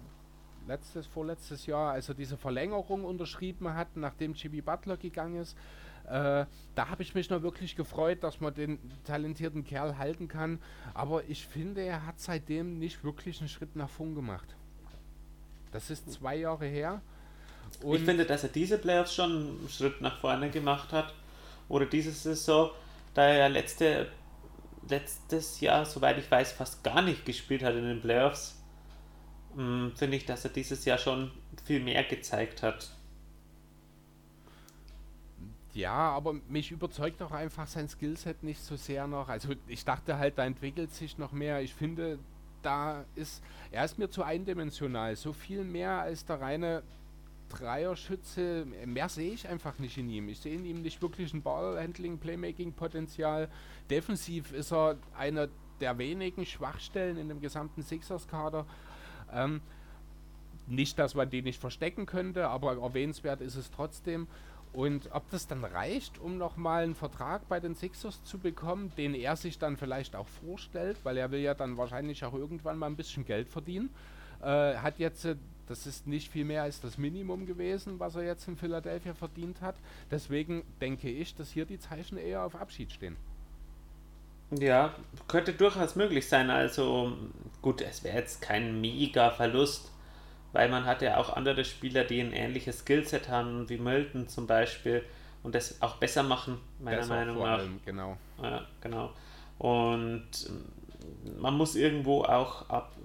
[SPEAKER 1] letztes, vorletztes Jahr, als er diese Verlängerung unterschrieben hat, nachdem Jimmy Butler gegangen ist, äh, da habe ich mich noch wirklich gefreut, dass man den talentierten Kerl halten kann. Aber ich finde, er hat seitdem nicht wirklich einen Schritt nach vorn gemacht. Das ist zwei Jahre her.
[SPEAKER 2] ich finde, dass er diese Playoffs schon einen Schritt nach vorne gemacht hat. Oder diese Saison, da er letzte, letztes Jahr, soweit ich weiß, fast gar nicht gespielt hat in den Playoffs, hm, finde ich, dass er dieses Jahr schon viel mehr gezeigt hat.
[SPEAKER 1] Ja, aber mich überzeugt auch einfach sein Skillset nicht so sehr noch. Also ich dachte halt, da entwickelt sich noch mehr. Ich finde, da ist, er ist mir zu eindimensional. So viel mehr als der reine Dreierschütze, mehr sehe ich einfach nicht in ihm. Ich sehe in ihm nicht wirklich ein Ballhandling, Playmaking-Potenzial. Defensiv ist er einer der wenigen Schwachstellen in dem gesamten Sixers-Kader. Ähm, nicht, dass man die nicht verstecken könnte, aber erwähnenswert ist es trotzdem. Und ob das dann reicht, um nochmal einen Vertrag bei den Sixers zu bekommen, den er sich dann vielleicht auch vorstellt, weil er will ja dann wahrscheinlich auch irgendwann mal ein bisschen Geld verdienen. Äh, hat jetzt, äh, das ist nicht viel mehr als das Minimum gewesen, was er jetzt in Philadelphia verdient hat. Deswegen denke ich, dass hier die Zeichen eher auf Abschied stehen.
[SPEAKER 2] Ja, könnte durchaus möglich sein. Also gut, es wäre jetzt kein mega Verlust, weil man hat ja auch andere Spieler, die ein ähnliches Skillset haben, wie Milton zum Beispiel, und das auch besser machen, meiner besser Meinung nach. Allem,
[SPEAKER 1] genau.
[SPEAKER 2] Ja, genau. Und man muss irgendwo auch ab,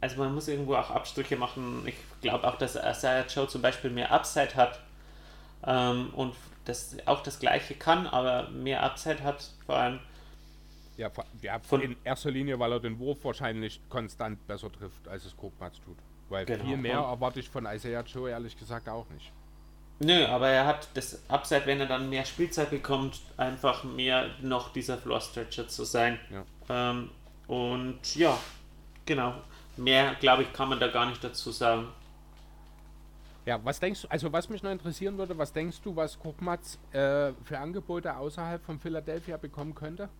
[SPEAKER 2] also man muss irgendwo auch Abstriche machen. Ich glaube auch, dass Isaiah Joe zum Beispiel mehr Upside hat ähm, und das auch das gleiche kann, aber mehr Upside hat vor allem.
[SPEAKER 1] Ja, ja von, in erster Linie, weil er den Wurf wahrscheinlich konstant besser trifft, als es Kokmatz tut. Weil genau. viel mehr erwarte ich von Isaiah Joe ehrlich gesagt auch nicht.
[SPEAKER 2] Nö, aber er hat das Upside, wenn er dann mehr Spielzeit bekommt, einfach mehr noch dieser Floor-Stretcher zu sein. Ja. Ähm, und ja, genau. Mehr, glaube ich, kann man da gar nicht dazu sagen.
[SPEAKER 1] Ja, was denkst du, also was mich noch interessieren würde, was denkst du, was Kochmatz äh, für Angebote außerhalb von Philadelphia bekommen könnte?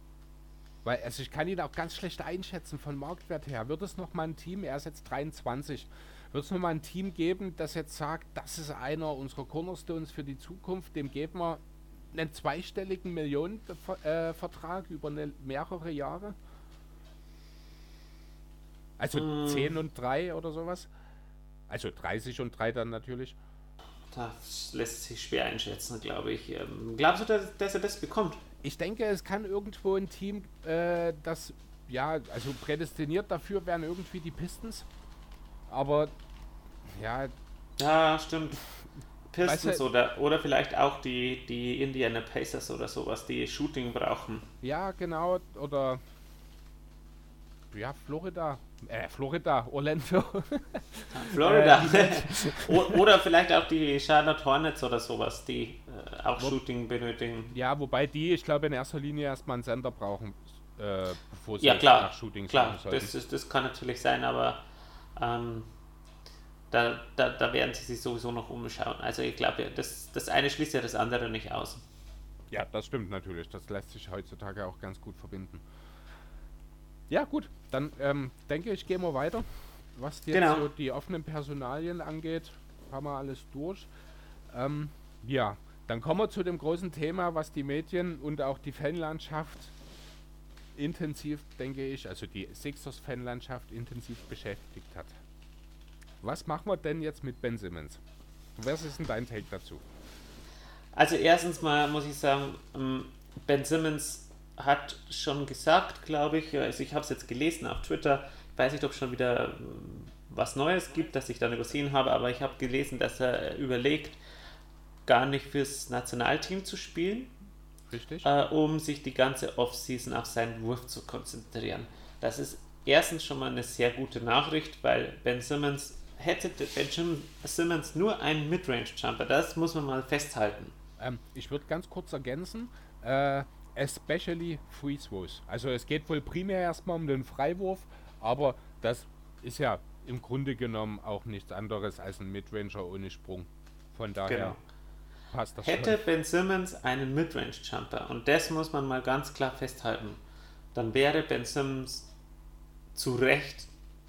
[SPEAKER 1] Weil also ich kann ihn auch ganz schlecht einschätzen von Marktwert her. Wird es noch mal ein Team, er ist jetzt 23, wird es noch mal ein Team geben, das jetzt sagt, das ist einer unserer Cornerstones für die Zukunft, dem geben wir einen zweistelligen Millionenvertrag über eine, mehrere Jahre? Also hm. 10 und 3 oder sowas? Also 30 und 3 dann natürlich.
[SPEAKER 2] Das lässt sich schwer einschätzen, glaube ich. Ähm, glaubst du, dass, dass, er das bekommt?
[SPEAKER 1] Ich denke, es kann irgendwo ein Team, äh, das ja, also prädestiniert dafür wären irgendwie die Pistons. Aber ja.
[SPEAKER 2] Ja, stimmt. Pistons weißt du, oder, oder vielleicht auch die, die Indiana Pacers oder sowas, die Shooting brauchen.
[SPEAKER 1] Ja, genau. Oder ja, Florida. Äh, Florida, Orlando.
[SPEAKER 2] Florida. Äh, oder vielleicht auch die Charlotte Hornets oder sowas, die äh, auch Wo, Shooting benötigen.
[SPEAKER 1] Ja, wobei die, ich glaube, in erster Linie erstmal einen Sender brauchen,
[SPEAKER 2] äh, bevor sie ja, klar, nach Shooting klar, das, ist, das kann natürlich sein, aber ähm, da, da, da werden sie sich sowieso noch umschauen. Also ich glaube, das, das eine schließt ja das andere nicht aus.
[SPEAKER 1] Ja, das stimmt natürlich. Das lässt sich heutzutage auch ganz gut verbinden. Ja, gut, dann ähm, denke ich, gehen wir weiter. Was jetzt genau. so die offenen Personalien angeht, haben wir alles durch. Ähm, ja, dann kommen wir zu dem großen Thema, was die Medien und auch die Fanlandschaft intensiv, denke ich, also die Sixers-Fanlandschaft intensiv beschäftigt hat. Was machen wir denn jetzt mit Ben Simmons? Was ist denn dein Take dazu?
[SPEAKER 2] Also erstens mal muss ich sagen, ähm, Ben Simmons hat schon gesagt, glaube ich, also ich habe es jetzt gelesen auf Twitter, weiß nicht, ob schon wieder äh, was Neues gibt, das ich dann übersehen habe, aber ich habe gelesen, dass er überlegt, gar nicht fürs Nationalteam zu spielen,
[SPEAKER 1] Richtig.
[SPEAKER 2] Äh, um sich die ganze Offseason auf seinen Wurf zu konzentrieren. Das ist erstens schon mal eine sehr gute Nachricht, weil Ben Simmons hätte Ben Simmons nur einen Midrange-Jumper, das muss man mal festhalten.
[SPEAKER 1] Ähm, ich würde ganz kurz ergänzen, äh, especially free throws. Also es geht wohl primär erstmal um den Freiwurf, aber das ist ja im Grunde genommen auch nichts anderes als ein Midranger ohne Sprung. Von daher genau.
[SPEAKER 2] passt das. Hätte schon. Ben Simmons einen Midrange-Jumper, und das muss man mal ganz klar festhalten, dann wäre Ben Simmons zu Recht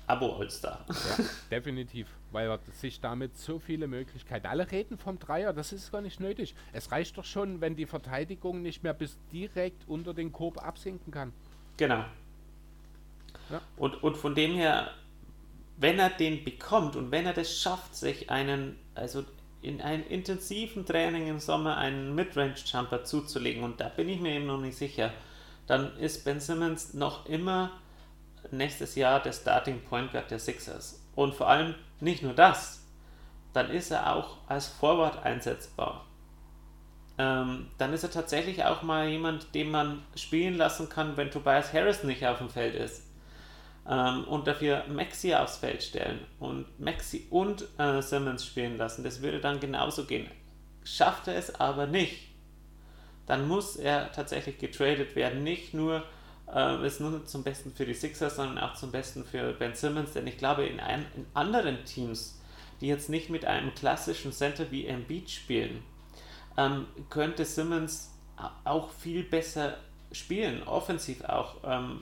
[SPEAKER 2] Abo-All-Star.
[SPEAKER 1] Ja, definitiv weil er sich damit so viele Möglichkeiten. Alle reden vom Dreier, das ist gar nicht nötig. Es reicht doch schon, wenn die Verteidigung nicht mehr bis direkt unter den Korb absinken kann.
[SPEAKER 2] Genau. Ja. Und, und von dem her, wenn er den bekommt und wenn er das schafft, sich einen, also in einem intensiven Training im Sommer einen Midrange-Jumper zuzulegen, und da bin ich mir eben noch nicht sicher, dann ist Ben Simmons noch immer nächstes Jahr der Starting Point Guard der Sixers. Und vor allem nicht nur das, dann ist er auch als Forward einsetzbar. Ähm, dann ist er tatsächlich auch mal jemand, den man spielen lassen kann, wenn Tobias Harris nicht auf dem Feld ist. Ähm, und dafür Maxi aufs Feld stellen und Maxi und äh, Simmons spielen lassen. Das würde dann genauso gehen. Schafft er es aber nicht, dann muss er tatsächlich getradet werden. Nicht nur äh, ist nur zum Besten für die Sixers, sondern auch zum Besten für Ben Simmons, denn ich glaube, in, ein, in anderen Teams, die jetzt nicht mit einem klassischen Center wie Embiid spielen, ähm, könnte Simmons auch viel besser spielen, offensiv auch. Ähm,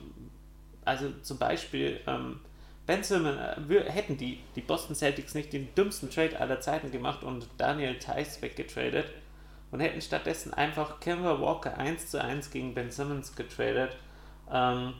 [SPEAKER 2] also zum Beispiel ähm, Ben Simmons, äh, hätten die, die Boston Celtics nicht den dümmsten Trade aller Zeiten gemacht und Daniel Tice weggetradet und hätten stattdessen einfach Kemba Walker 1 zu 1 gegen Ben Simmons getradet, ähm,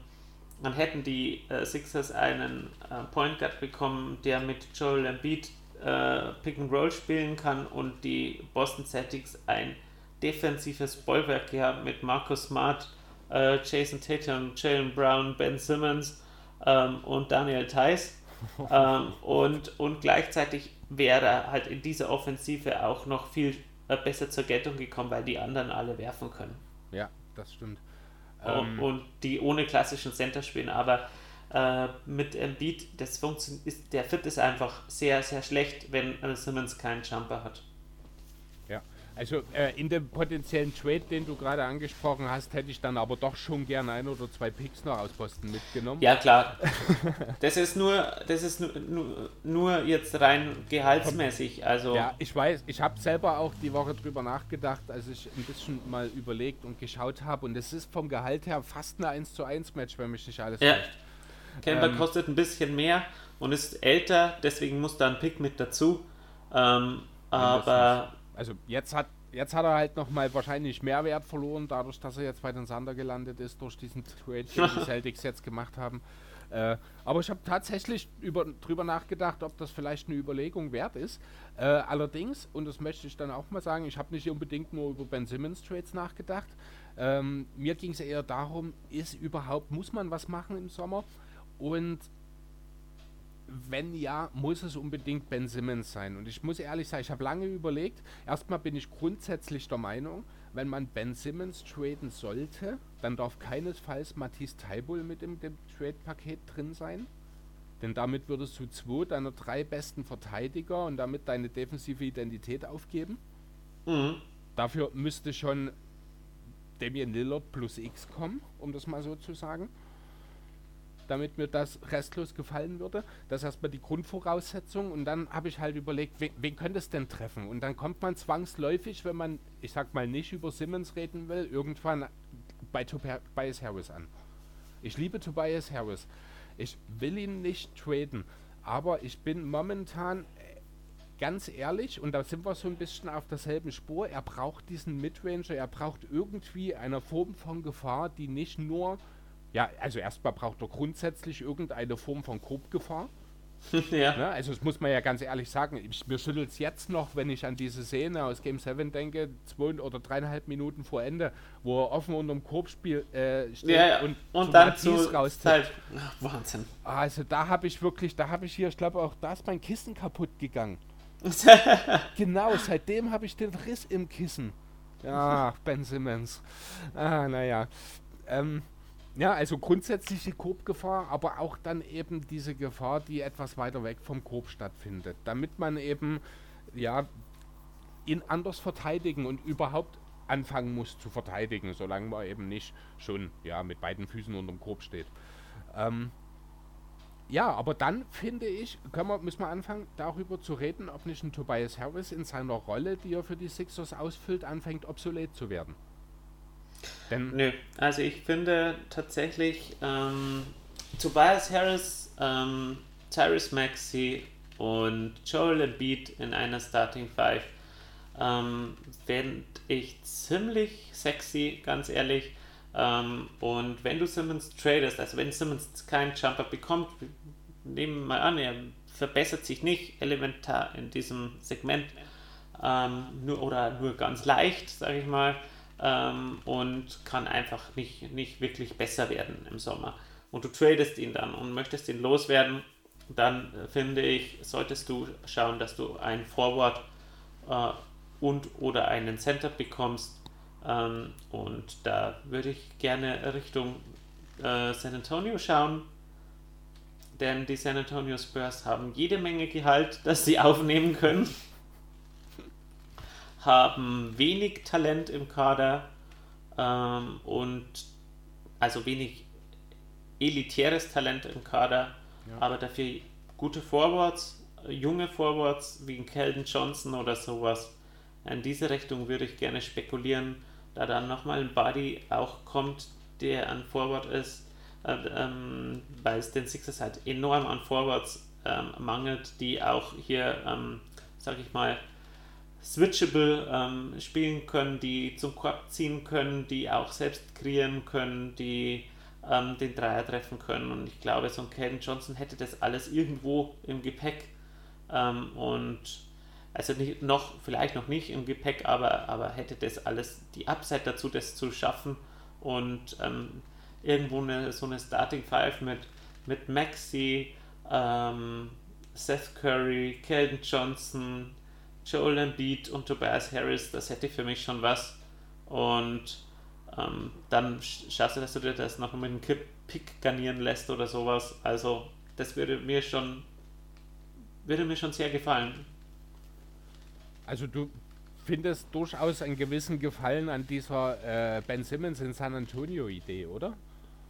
[SPEAKER 2] dann hätten die äh, Sixers einen äh, Point Guard bekommen, der mit Joel Embiid äh, Pick and Roll spielen kann und die Boston Celtics ein defensives Bollwerk gehabt mit Marcus Smart, äh, Jason Tatum, Jalen Brown, Ben Simmons ähm, und Daniel Theiss. ähm, und, und gleichzeitig wäre halt in dieser Offensive auch noch viel äh, besser zur Geltung gekommen, weil die anderen alle werfen können.
[SPEAKER 1] Ja, das stimmt.
[SPEAKER 2] Ähm, und die ohne klassischen Center spielen, aber äh, mit Embiid, das funktioniert, der Fit ist einfach sehr, sehr schlecht, wenn Simmons keinen Jumper hat.
[SPEAKER 1] Also äh, in dem potenziellen Trade, den du gerade angesprochen hast, hätte ich dann aber doch schon gerne ein oder zwei Picks noch aus Boston mitgenommen.
[SPEAKER 2] Ja klar. das ist nur, das ist nur, nur, nur jetzt rein gehaltsmäßig. Also
[SPEAKER 1] ja, ich weiß, ich habe selber auch die Woche drüber nachgedacht, als ich ein bisschen mal überlegt und geschaut habe. Und es ist vom Gehalt her fast eine 1 zu 1 Match, wenn mich nicht alles
[SPEAKER 2] ja. Reicht. Kemba ähm, kostet ein bisschen mehr und ist älter, deswegen muss da ein Pick mit dazu. Ähm, aber
[SPEAKER 1] also jetzt hat jetzt hat er halt nochmal wahrscheinlich Mehrwert verloren, dadurch, dass er jetzt bei den Sander gelandet ist, durch diesen Trade, den die Celtics jetzt gemacht haben. Äh, aber ich habe tatsächlich über, drüber nachgedacht, ob das vielleicht eine Überlegung wert ist. Äh, allerdings, und das möchte ich dann auch mal sagen, ich habe nicht unbedingt nur über Ben Simmons Trades nachgedacht. Ähm, mir ging es eher darum, ist überhaupt, muss man was machen im Sommer? Und wenn ja, muss es unbedingt Ben Simmons sein. Und ich muss ehrlich sagen, ich habe lange überlegt. Erstmal bin ich grundsätzlich der Meinung, wenn man Ben Simmons traden sollte, dann darf keinesfalls Matisse Taibul mit im Trade-Paket drin sein. Denn damit würdest du zwei deiner drei besten Verteidiger und damit deine defensive Identität aufgeben. Mhm. Dafür müsste schon Damian Lillard plus X kommen, um das mal so zu sagen damit mir das restlos gefallen würde. Das ist erstmal die Grundvoraussetzung und dann habe ich halt überlegt, wen, wen könnte es denn treffen? Und dann kommt man zwangsläufig, wenn man, ich sag mal, nicht über Simmons reden will, irgendwann bei Tobias Harris an. Ich liebe Tobias Harris. Ich will ihn nicht traden, aber ich bin momentan äh, ganz ehrlich, und da sind wir so ein bisschen auf derselben Spur, er braucht diesen Midranger, er braucht irgendwie eine Form von Gefahr, die nicht nur ja, also erstmal braucht er grundsätzlich irgendeine Form von Grobgefahr. ja. Ne? Also das muss man ja ganz ehrlich sagen. Ich, mir schüttelt es jetzt noch, wenn ich an diese Szene aus Game 7 denke, zwei oder dreieinhalb Minuten vor Ende, wo er offen unter dem Korbspiel äh, steht
[SPEAKER 2] ja, ja. und, und dann zu
[SPEAKER 1] Zeit. Wahnsinn. Also da habe ich wirklich, da habe ich hier, ich glaube auch, da ist mein Kissen kaputt gegangen. genau, seitdem habe ich den Riss im Kissen. Ja, Ben Simmons. Ah, naja. Ähm, ja, also grundsätzliche Korbgefahr, aber auch dann eben diese Gefahr, die etwas weiter weg vom Korb stattfindet, damit man eben ja ihn anders verteidigen und überhaupt anfangen muss zu verteidigen, solange man eben nicht schon ja mit beiden Füßen unterm Korb steht. Ähm, ja, aber dann finde ich, können wir, müssen wir anfangen, darüber zu reden, ob nicht ein Tobias Harris in seiner Rolle, die er für die Sixers ausfüllt, anfängt obsolet zu werden.
[SPEAKER 2] Denn Nö, also ich finde tatsächlich ähm, Tobias Harris, ähm, Tyrese Maxey und Joel Embiid in einer Starting Five ähm, fände ich ziemlich sexy, ganz ehrlich. Ähm, und wenn du Simmons tradest, also wenn Simmons keinen Jumper bekommt, nehmen wir mal an, er verbessert sich nicht elementar in diesem Segment. Ähm, nur oder nur ganz leicht, sage ich mal, ähm, und kann einfach nicht, nicht wirklich besser werden im Sommer. Und du tradest ihn dann und möchtest ihn loswerden, dann äh, finde ich, solltest du schauen, dass du einen Forward äh, und oder einen Center bekommst. Ähm, und da würde ich gerne Richtung äh, San Antonio schauen, denn die San Antonio Spurs haben jede Menge Gehalt, das sie aufnehmen können haben wenig Talent im Kader ähm, und also wenig elitäres Talent im Kader, ja. aber dafür gute Forwards, junge Forwards wie Keldon Johnson oder sowas. in diese Richtung würde ich gerne spekulieren, da dann nochmal ein Body auch kommt, der an Forward ist, äh, ähm, weil es den Sixers halt enorm an Forwards ähm, mangelt, die auch hier, ähm, sag ich mal, switchable ähm, spielen können, die zum Korb ziehen können, die auch selbst kreieren können, die ähm, den Dreier treffen können. Und ich glaube, so ein Caden Johnson hätte das alles irgendwo im Gepäck. Ähm, und also nicht, noch, vielleicht noch nicht im Gepäck, aber, aber hätte das alles die Upside dazu, das zu schaffen und ähm, irgendwo eine, so eine Starting Five mit, mit Maxi, ähm, Seth Curry, Keldon Johnson, Joel Embiid und Tobias Harris, das hätte für mich schon was. Und ähm, dann schaffst du, dass du dir das noch mit einem Pick garnieren lässt oder sowas. Also das würde mir schon würde mir schon sehr gefallen.
[SPEAKER 1] Also du findest durchaus einen gewissen Gefallen an dieser äh, Ben Simmons in San Antonio Idee, oder?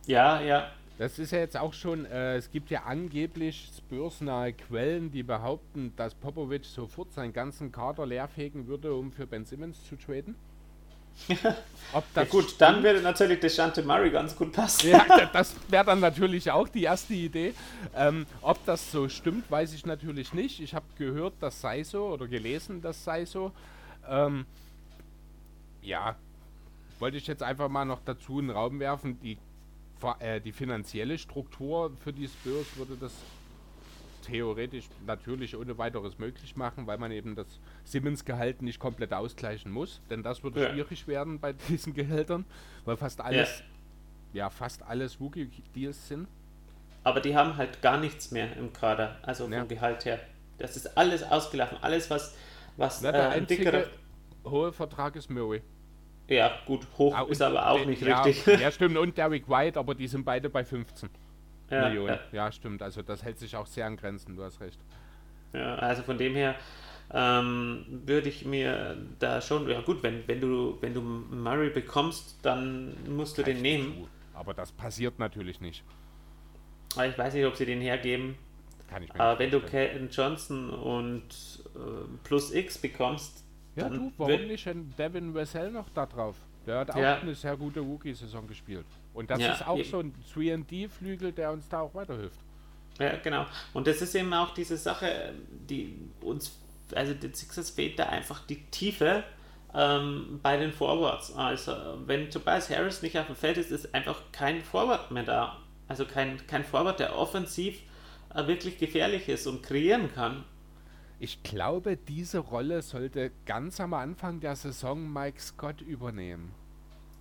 [SPEAKER 2] Ja, ja.
[SPEAKER 1] Das ist ja jetzt auch schon, äh, es gibt ja angeblich spursnahe Quellen, die behaupten, dass Popovic sofort seinen ganzen Kader leerfegen würde, um für Ben Simmons zu traden.
[SPEAKER 2] Ob das ja gut, stimmt? dann würde natürlich Deshante Murray ganz gut passen.
[SPEAKER 1] Ja, das wäre dann natürlich auch die erste Idee. Ähm, ob das so stimmt, weiß ich natürlich nicht. Ich habe gehört, das sei so oder gelesen, das sei so. Ähm, ja, wollte ich jetzt einfach mal noch dazu in den Raum werfen. Die, die finanzielle Struktur für die Spurs würde das theoretisch natürlich ohne weiteres möglich machen, weil man eben das Simmons-Gehalt nicht komplett ausgleichen muss, denn das würde ja. schwierig werden bei diesen Gehältern, weil fast alles, ja, ja fast alles Wookie-Deals sind.
[SPEAKER 2] Aber die haben halt gar nichts mehr im Kader, also vom ja. Gehalt her. Das ist alles ausgelaufen, alles was, was
[SPEAKER 1] Na, der äh, einzige hohe Vertrag ist Murray.
[SPEAKER 2] Ja, gut, hoch ah, ist aber auch nicht
[SPEAKER 1] ja,
[SPEAKER 2] richtig.
[SPEAKER 1] Ja, stimmt, und Derek White, aber die sind beide bei 15 ja, Millionen. Ja. ja, stimmt, also das hält sich auch sehr an Grenzen, du hast recht.
[SPEAKER 2] Ja, also von dem her ähm, würde ich mir da schon, ja gut, wenn, wenn du wenn du Murray bekommst, dann musst du Reicht den nehmen. Zu.
[SPEAKER 1] Aber das passiert natürlich nicht.
[SPEAKER 2] Aber ich weiß nicht, ob sie den hergeben. Kann ich mir Aber wenn du Ken Johnson und äh, plus X bekommst,
[SPEAKER 1] ja du, warum nicht ein Devin Wessel noch da drauf? Der hat auch ja. eine sehr gute Rookie-Saison gespielt. Und das ja, ist auch eben. so ein 3D-Flügel, der uns da auch weiterhilft.
[SPEAKER 2] Ja, genau. Und das ist eben auch diese Sache, die uns, also den Sixers fehlt da einfach die Tiefe ähm, bei den Forwards. Also, wenn Tobias Harris nicht auf dem Feld ist, ist einfach kein Forward mehr da. Also kein, kein Forward, der offensiv äh, wirklich gefährlich ist und kreieren kann.
[SPEAKER 1] Ich glaube, diese Rolle sollte ganz am Anfang der Saison Mike Scott übernehmen.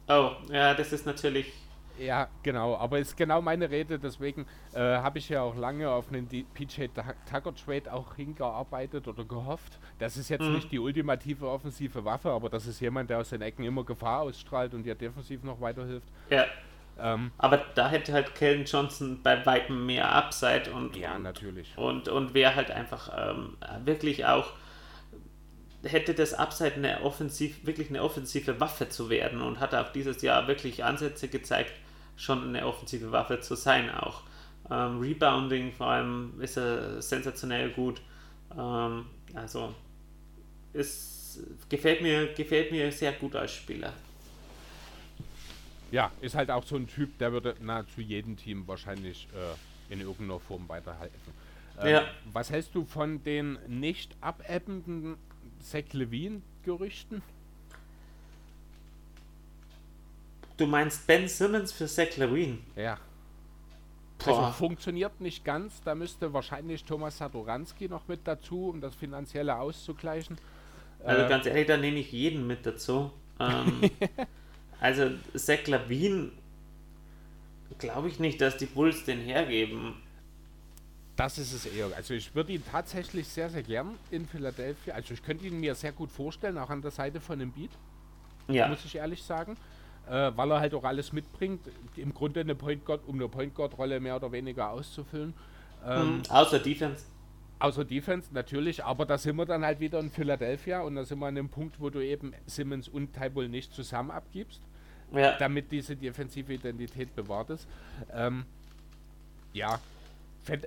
[SPEAKER 2] Oh, ja, das ist natürlich
[SPEAKER 1] ja, genau, aber ist genau meine Rede, deswegen äh, habe ich ja auch lange auf einen PJ Tucker Trade auch hingearbeitet oder gehofft. Das ist jetzt mhm. nicht die ultimative offensive Waffe, aber das ist jemand, der aus den Ecken immer Gefahr ausstrahlt und dir defensiv noch weiterhilft.
[SPEAKER 2] Ja. Ähm, aber da hätte halt Kellen Johnson bei weitem mehr Upside und
[SPEAKER 1] ja, natürlich.
[SPEAKER 2] Und, und wäre halt einfach ähm, wirklich auch hätte das Upside eine offensiv, wirklich eine offensive Waffe zu werden und hat auch dieses Jahr wirklich Ansätze gezeigt, schon eine offensive Waffe zu sein auch. Ähm, Rebounding vor allem ist er sensationell gut. Ähm, also ist, gefällt, mir, gefällt mir sehr gut als Spieler.
[SPEAKER 1] Ja, ist halt auch so ein Typ, der würde nahezu jedem Team wahrscheinlich äh, in irgendeiner Form weiterhelfen. Ähm, ja. Was hältst du von den nicht abebbenden Zach Levine-Gerüchten?
[SPEAKER 2] Du meinst Ben Simmons für Zach Levine?
[SPEAKER 1] Ja. Also funktioniert nicht ganz. Da müsste wahrscheinlich Thomas Satoranski noch mit dazu, um das Finanzielle auszugleichen.
[SPEAKER 2] Also äh, ganz ehrlich, da nehme ich jeden mit dazu. Ähm, also Zach Levine glaube ich nicht, dass die Bulls den hergeben.
[SPEAKER 1] Das ist es eher. Also ich würde ihn tatsächlich sehr, sehr gern in Philadelphia. Also ich könnte ihn mir sehr gut vorstellen, auch an der Seite von dem Beat. Ja. Muss ich ehrlich sagen äh, weil er halt auch alles mitbringt. Im Grunde eine Point Guard, um eine Point Guard Rolle mehr oder weniger auszufüllen.
[SPEAKER 2] Ähm, mhm, außer Defense.
[SPEAKER 1] Außer Defense natürlich, aber da sind wir dann halt wieder in Philadelphia und da sind wir an dem Punkt, wo du eben Simmons und Tybull nicht zusammen abgibst, ja. damit diese defensive Identität bewahrt ist. Ähm, ja.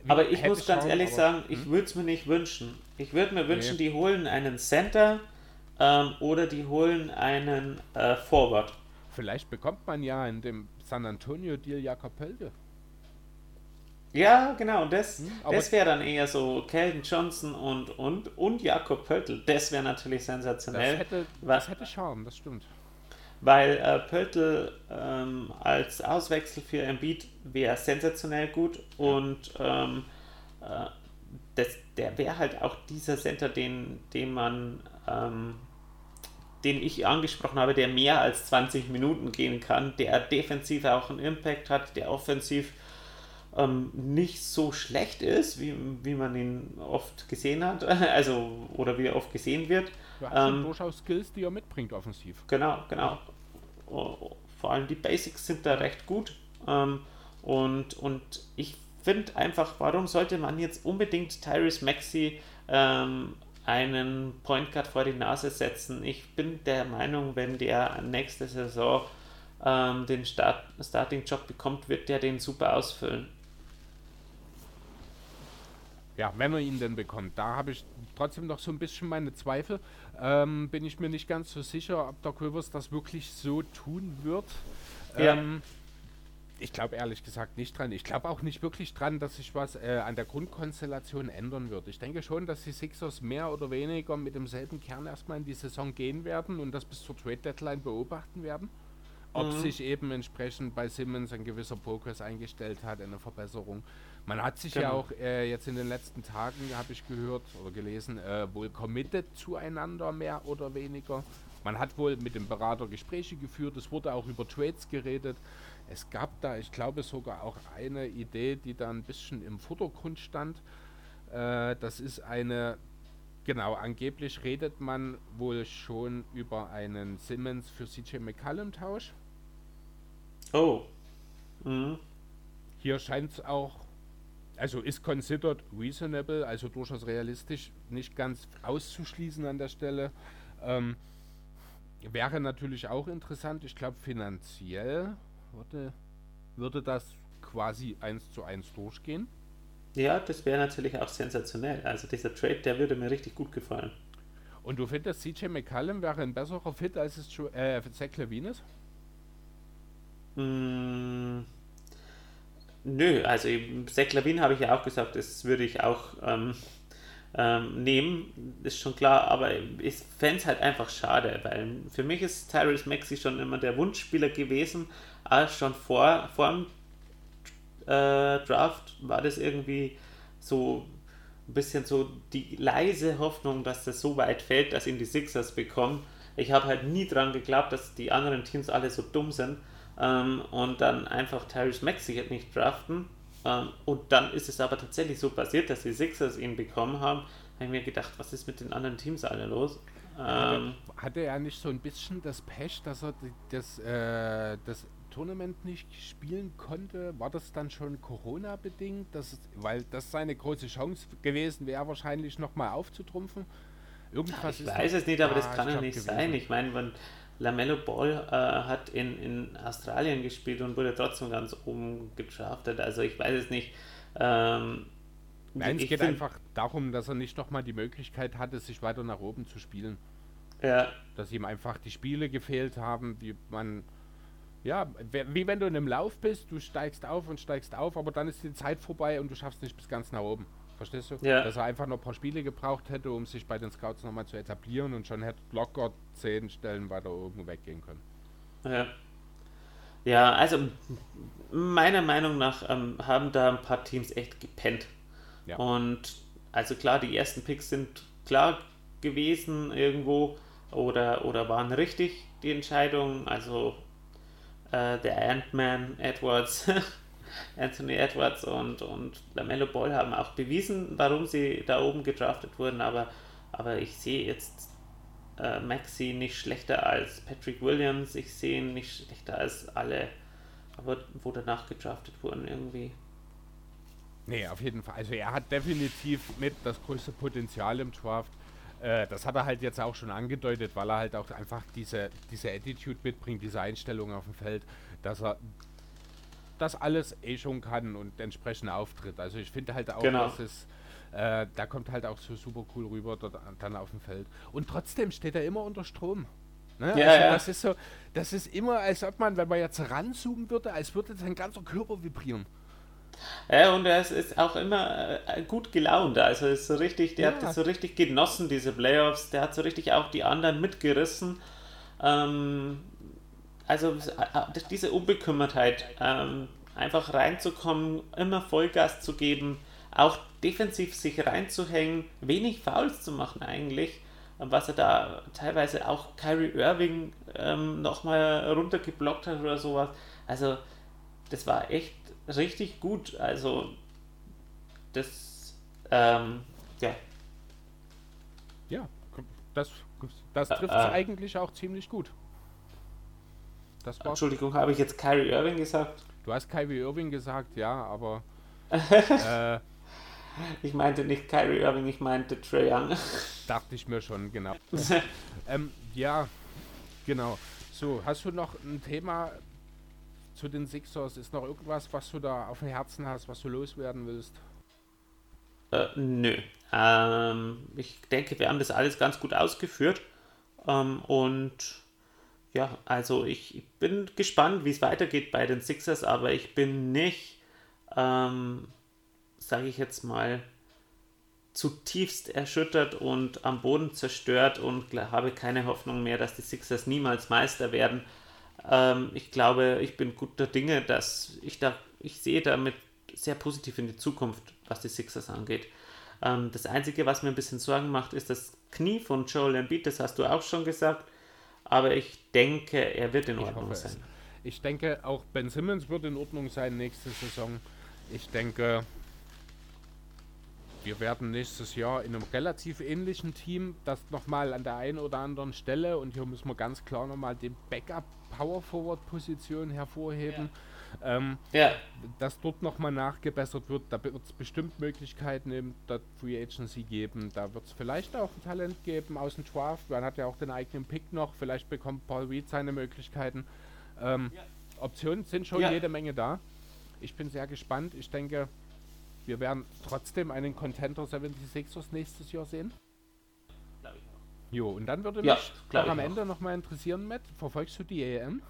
[SPEAKER 2] aber ich muss ganz schauen, ehrlich sagen, ich hm? würde es mir nicht wünschen. Ich würde mir wünschen, nee. die holen einen Center, ähm, oder die holen einen äh, Forward.
[SPEAKER 1] Vielleicht bekommt man ja in dem San Antonio Deal Jakob Pölde.
[SPEAKER 2] Ja, genau, das, hm, das wäre dann eher so Calvin Johnson und, und, und Jakob Pöltl. Das wäre natürlich sensationell.
[SPEAKER 1] Das hätte, das hätte Charme, das stimmt.
[SPEAKER 2] Weil äh, Pöltl ähm, als Auswechsel für Embiid wäre sensationell gut und ähm, äh, das, der wäre halt auch dieser Center, den, den man, ähm, den ich angesprochen habe, der mehr als 20 Minuten gehen kann, der defensiv auch einen Impact hat, der offensiv ähm, nicht so schlecht ist, wie, wie man ihn oft gesehen hat, also oder wie er oft gesehen wird.
[SPEAKER 1] Er hat ähm, durchaus Skills, die er mitbringt offensiv.
[SPEAKER 2] Genau, genau. Oh, vor allem die Basics sind da recht gut. Ähm, und, und ich finde einfach, warum sollte man jetzt unbedingt Tyrese Maxi ähm, einen Point Guard vor die Nase setzen? Ich bin der Meinung, wenn der nächste Saison ähm, den Start, Starting-Job bekommt, wird der den super ausfüllen.
[SPEAKER 1] Ja, wenn er ihn denn bekommt. Da habe ich trotzdem noch so ein bisschen meine Zweifel. Ähm, bin ich mir nicht ganz so sicher, ob der Quivers das wirklich so tun wird. Ja. Ähm, ich glaube ehrlich gesagt nicht dran. Ich glaube auch nicht wirklich dran, dass sich was äh, an der Grundkonstellation ändern wird. Ich denke schon, dass die Sixers mehr oder weniger mit demselben Kern erstmal in die Saison gehen werden und das bis zur Trade Deadline beobachten werden. Ob mhm. sich eben entsprechend bei Simmons ein gewisser Progress eingestellt hat, eine Verbesserung. Man hat sich genau. ja auch äh, jetzt in den letzten Tagen, habe ich gehört oder gelesen, äh, wohl committed zueinander, mehr oder weniger. Man hat wohl mit dem Berater Gespräche geführt, es wurde auch über Trades geredet. Es gab da, ich glaube, sogar auch eine Idee, die da ein bisschen im Vordergrund stand. Äh, das ist eine, genau, angeblich redet man wohl schon über einen Simmons für CJ McCallum-Tausch.
[SPEAKER 2] Oh. Mhm.
[SPEAKER 1] Hier scheint es auch also ist considered reasonable, also durchaus realistisch, nicht ganz auszuschließen an der Stelle. Ähm, wäre natürlich auch interessant, ich glaube finanziell würde, würde das quasi eins zu eins durchgehen.
[SPEAKER 2] Ja, das wäre natürlich auch sensationell. Also dieser Trade, der würde mir richtig gut gefallen.
[SPEAKER 1] Und du findest, CJ McCallum wäre ein besserer Fit als es äh, Zach Levine ist?
[SPEAKER 2] Mmh. Nö, also Zach Lavin habe ich ja auch gesagt, das würde ich auch ähm, ähm, nehmen, ist schon klar, aber ich fände es halt einfach schade, weil für mich ist Tyrese Maxi schon immer der Wunschspieler gewesen, auch schon vor, vor dem äh, Draft war das irgendwie so ein bisschen so die leise Hoffnung, dass das so weit fällt, dass ihn die Sixers bekommen. Ich habe halt nie dran geglaubt, dass die anderen Teams alle so dumm sind ähm, und dann einfach Tyrese Maxey nicht draften. Ähm, und dann ist es aber tatsächlich so passiert, dass die Sixers ihn bekommen haben. Habe ich mir gedacht, was ist mit den anderen Teams alle los?
[SPEAKER 1] Ähm, hatte er nicht so ein bisschen das Pech, dass er das, äh, das Tournament nicht spielen konnte? War das dann schon Corona-bedingt? Weil das seine große Chance gewesen wäre, wahrscheinlich nochmal aufzutrumpfen?
[SPEAKER 2] Irgendwas ich weiß es nicht, aber das kann ja nicht gewesen. sein. Ich meine, wenn Lamello Ball äh, hat in, in Australien gespielt und wurde trotzdem ganz oben gedraftet. Also ich weiß es nicht. Ähm,
[SPEAKER 1] Nein, es geht einfach darum, dass er nicht nochmal die Möglichkeit hatte, sich weiter nach oben zu spielen.
[SPEAKER 2] Ja.
[SPEAKER 1] Dass ihm einfach die Spiele gefehlt haben, wie man. Ja, wie wenn du in einem Lauf bist, du steigst auf und steigst auf, aber dann ist die Zeit vorbei und du schaffst nicht bis ganz nach oben. Verstehst du?
[SPEAKER 2] Ja.
[SPEAKER 1] Dass er einfach noch ein paar Spiele gebraucht hätte, um sich bei den Scouts nochmal zu etablieren und schon hätte locker zehn Stellen weiter oben weggehen können.
[SPEAKER 2] Ja. Ja, also meiner Meinung nach ähm, haben da ein paar Teams echt gepennt. Ja. Und also klar, die ersten Picks sind klar gewesen irgendwo oder, oder waren richtig, die Entscheidung. Also äh, der Ant-Man Edwards Anthony Edwards und, und Lamello Ball haben auch bewiesen, warum sie da oben gedraftet wurden, aber, aber ich sehe jetzt äh, Maxi nicht schlechter als Patrick Williams, ich sehe ihn nicht schlechter als alle, aber wo danach gedraftet wurden irgendwie.
[SPEAKER 1] Nee, auf jeden Fall. Also er hat definitiv mit das größte Potenzial im Draft. Äh, das hat er halt jetzt auch schon angedeutet, weil er halt auch einfach diese, diese Attitude mitbringt, diese Einstellung auf dem Feld, dass er das alles eh schon kann und entsprechend auftritt. Also ich finde halt auch, genau. dass es Äh, da kommt halt auch so super cool rüber dort dann auf dem Feld. Und trotzdem steht er immer unter Strom. Ne? Ja, also ja. Das ist so, das ist immer, als ob man, wenn man jetzt ranzoomen würde, als würde sein ganzer Körper vibrieren.
[SPEAKER 2] Ja, und er ist, auch immer äh, gut gelaunt. Also ist so richtig, der ja. hat das so richtig genossen, diese Playoffs. Der hat so richtig auch die anderen mitgerissen. Ähm, also äh, diese Unbekümmertheit, ähm, einfach reinzukommen, immer Vollgas zu geben, auch defensiv sich reinzuhängen, wenig Fouls zu machen eigentlich was er da teilweise auch Kyrie Irving ähm, nochmal runtergeblockt hat oder sowas. Also, das war echt richtig gut. Also, das, ähm, ja.
[SPEAKER 1] Ja, das, das trifft es äh, äh, eigentlich auch ziemlich gut.
[SPEAKER 2] Entschuldigung, habe ich jetzt Kyrie Irving gesagt?
[SPEAKER 1] Du hast Kyrie Irving gesagt, ja, aber. äh,
[SPEAKER 2] ich meinte nicht Kyrie Irving, ich meinte Trey Young.
[SPEAKER 1] Dachte ich mir schon, genau. ähm, ja, genau. So, hast du noch ein Thema zu den Sixers? Ist noch irgendwas, was du da auf dem Herzen hast, was du loswerden willst?
[SPEAKER 2] Äh, nö. Ähm, ich denke, wir haben das alles ganz gut ausgeführt. Ähm, und ja, also ich bin gespannt, wie es weitergeht bei den Sixers, aber ich bin nicht ähm, sage ich jetzt mal, zutiefst erschüttert und am Boden zerstört und habe keine Hoffnung mehr, dass die Sixers niemals Meister werden. Ähm, ich glaube, ich bin guter Dinge, dass ich da, ich sehe damit sehr positiv in die Zukunft, was die Sixers angeht. Ähm, das Einzige, was mir ein bisschen Sorgen macht, ist das Knie von Joel Embiid, das hast du auch schon gesagt. Aber ich denke, er wird in Ordnung sein.
[SPEAKER 1] Ich denke, auch Ben Simmons wird in Ordnung sein nächste Saison. Ich denke, wir werden nächstes Jahr in einem relativ ähnlichen Team das nochmal an der einen oder anderen Stelle und hier müssen wir ganz klar nochmal den Backup Power Forward Position hervorheben. Ja. Ähm, ja. Dass dort nochmal nachgebessert wird, da wird es bestimmt Möglichkeiten im Free Agency geben. Da wird es vielleicht auch ein Talent geben aus dem Draft. Man hat ja auch den eigenen Pick noch. Vielleicht bekommt Paul Reed seine Möglichkeiten. Ähm, ja. Optionen sind schon jede Menge da. Ich bin sehr gespannt. Ich denke, wir werden trotzdem einen Contender 76ers nächstes Jahr sehen. Jo, und dann würde ja, mich auch am Ende nochmal interessieren, Matt, verfolgst du die EM?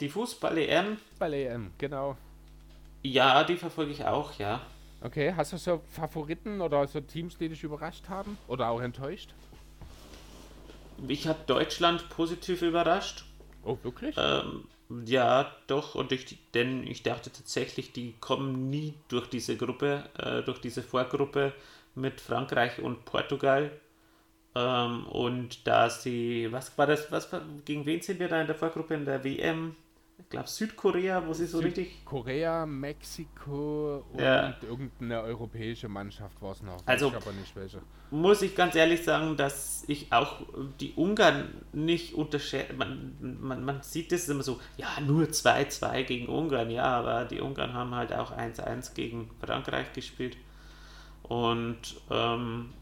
[SPEAKER 2] Die Fußball-EM?
[SPEAKER 1] Fußball-EM, genau.
[SPEAKER 2] Ja, die verfolge ich auch, ja.
[SPEAKER 1] Okay, hast du so Favoriten oder so Teams, die dich überrascht haben oder auch enttäuscht?
[SPEAKER 2] Ich habe Deutschland positiv überrascht.
[SPEAKER 1] Oh, wirklich?
[SPEAKER 2] Ähm, ja, doch, und ich, denn ich dachte tatsächlich, die kommen nie durch diese Gruppe, äh, durch diese Vorgruppe mit Frankreich und Portugal. Ähm, und da sie, was war das, was gegen wen sind wir da in der Vorgruppe in der WM? Ich glaube Südkorea, wo sie so richtig.
[SPEAKER 1] Korea, Mexiko und ja. irgendeine europäische Mannschaft war es noch.
[SPEAKER 2] Also,
[SPEAKER 1] ich
[SPEAKER 2] aber nicht welche. Muss ich ganz ehrlich sagen, dass ich auch die Ungarn nicht unterschätze. Man, man, man sieht das immer so, ja, nur 2-2 gegen Ungarn, ja, aber die Ungarn haben halt auch 1-1 gegen Frankreich gespielt. Und ähm,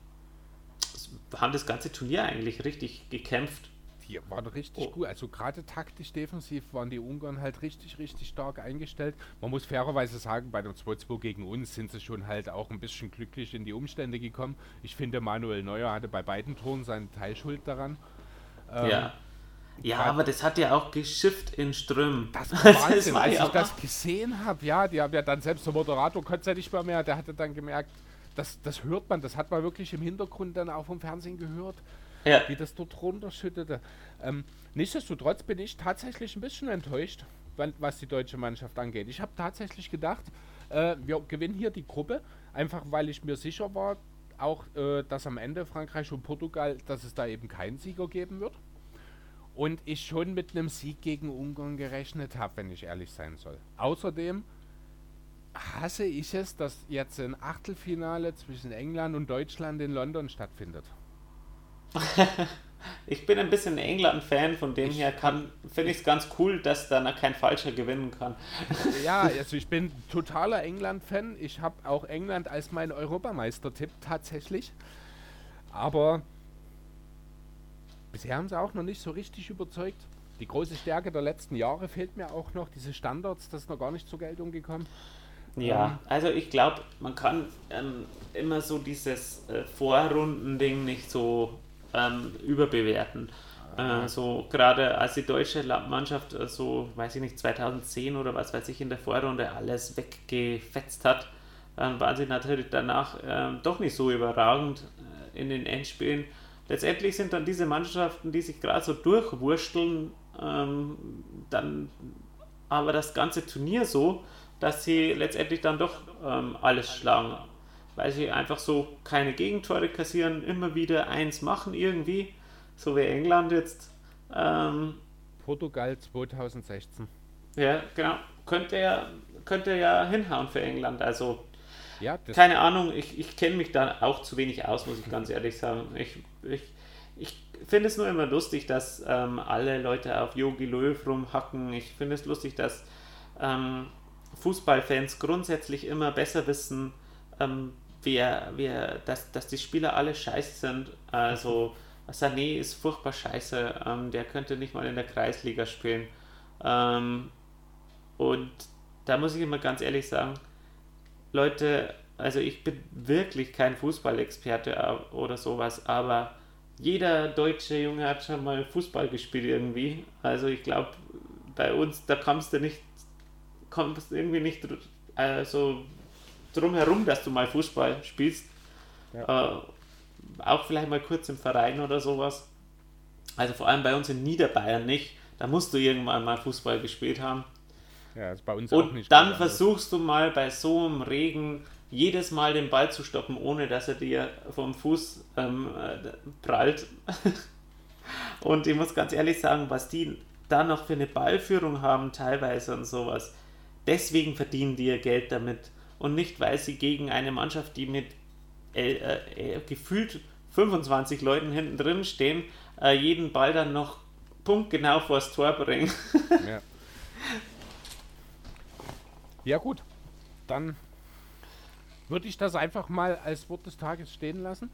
[SPEAKER 2] haben das ganze Turnier eigentlich richtig gekämpft
[SPEAKER 1] die waren richtig oh. gut. Also gerade taktisch defensiv waren die Ungarn halt richtig, richtig stark eingestellt. Man muss fairerweise sagen, bei dem 2-2 gegen uns sind sie schon halt auch ein bisschen glücklich in die Umstände gekommen. Ich finde, Manuel Neuer hatte bei beiden Toren seine Teilschuld daran.
[SPEAKER 2] Ähm, ja. Ja, aber das hat ja auch geschifft in Strömen.
[SPEAKER 1] Das war Wahnsinn, das als ich das gesehen habe. Ja, die haben ja dann selbst der Moderator konnte ja nicht mehr mehr. Der hatte dann gemerkt, das, das hört man, das hat man wirklich im Hintergrund dann auch vom Fernsehen gehört ja. wie das dort runterschüttete. Ähm, nichtsdestotrotz bin ich tatsächlich ein bisschen enttäuscht, was die deutsche Mannschaft angeht. Ich habe tatsächlich gedacht, äh, wir gewinnen hier die Gruppe, einfach weil ich mir sicher war, auch äh, dass am Ende Frankreich und Portugal, dass es da eben keinen Sieger geben wird. Und ich schon mit einem Sieg gegen Ungarn gerechnet habe, wenn ich ehrlich sein soll. Außerdem hasse ich es, dass jetzt ein Achtelfinale zwischen England und Deutschland in London stattfindet.
[SPEAKER 2] ich bin ein bisschen England-Fan, von dem ich her finde ich es ganz cool, dass da kein Falscher gewinnen kann.
[SPEAKER 1] ja, also ich bin totaler England-Fan. Ich habe auch England als mein Europameister-Tipp tatsächlich. Aber bisher haben sie auch noch nicht so richtig überzeugt. Die große Stärke der letzten Jahre fehlt mir auch noch. Diese Standards, das ist noch gar nicht zur Geltung gekommen.
[SPEAKER 2] Ja,
[SPEAKER 1] Ähm,
[SPEAKER 2] also ich glaube, man kann ähm, immer so dieses äh, Vorrundending nicht so ähm, überbewerten. Äh, so gerade als die deutsche Mannschaft äh, so, weiß ich nicht, 2010 oder was weiß ich, in der Vorrunde alles weggefetzt hat, dann waren sie natürlich danach ähm, doch nicht so überragend äh, in den Endspielen. Letztendlich sind dann diese Mannschaften, die sich gerade so durchwursteln, ähm, dann aber das ganze Turnier so, dass sie letztendlich dann doch ähm, alles schlagen. Weil sie einfach so keine Gegentore kassieren, immer wieder eins machen irgendwie, so wie England jetzt. Ähm,
[SPEAKER 1] Portugal 2016.
[SPEAKER 2] ja, genau. Könnte ja, könnte ja hinhauen für England. Also
[SPEAKER 1] Ja,
[SPEAKER 2] keine Ahnung, ich, ich kenne mich da auch zu wenig aus, muss ich ganz ehrlich sagen. Ich, ich, ich finde es nur immer lustig, dass ähm, alle Leute auf Yogi Löw rumhacken. Ich finde es lustig, dass ähm, Fußballfans grundsätzlich immer besser wissen, ähm, wer, wer, dass, dass die Spieler alle scheiße sind. Also Sané ist furchtbar scheiße, ähm, der könnte nicht mal in der Kreisliga spielen. Ähm, und da muss ich immer ganz ehrlich sagen, Leute, also ich bin wirklich kein Fußballexperte äh, oder sowas, aber jeder deutsche Junge hat schon mal Fußball gespielt irgendwie. Also ich glaube, bei uns, da kommst du nicht, kommst irgendwie nicht dr- äh, so drum herum, dass du mal Fußball spielst. Äh, auch vielleicht mal kurz im Verein oder sowas. Also vor allem bei uns in Niederbayern nicht. Da musst du irgendwann mal Fußball gespielt haben.
[SPEAKER 1] ja, ist bei uns auch
[SPEAKER 2] Und
[SPEAKER 1] nicht
[SPEAKER 2] dann versuchst du mal bei so einem Regen jedes Mal den Ball zu stoppen, ohne dass er dir vom Fuß ähm, äh, prallt. und ich muss ganz ehrlich sagen, was die da noch für eine Ballführung haben, teilweise und sowas. Deswegen verdienen die ihr Geld damit. Und nicht, weil sie gegen eine Mannschaft, die mit äh, äh, äh, gefühlt 25 Leuten hinten drin stehen, äh, jeden Ball dann noch punktgenau vors Tor bringen.
[SPEAKER 1] Ja. ja gut, dann würde ich das einfach mal als Wort des Tages stehen lassen.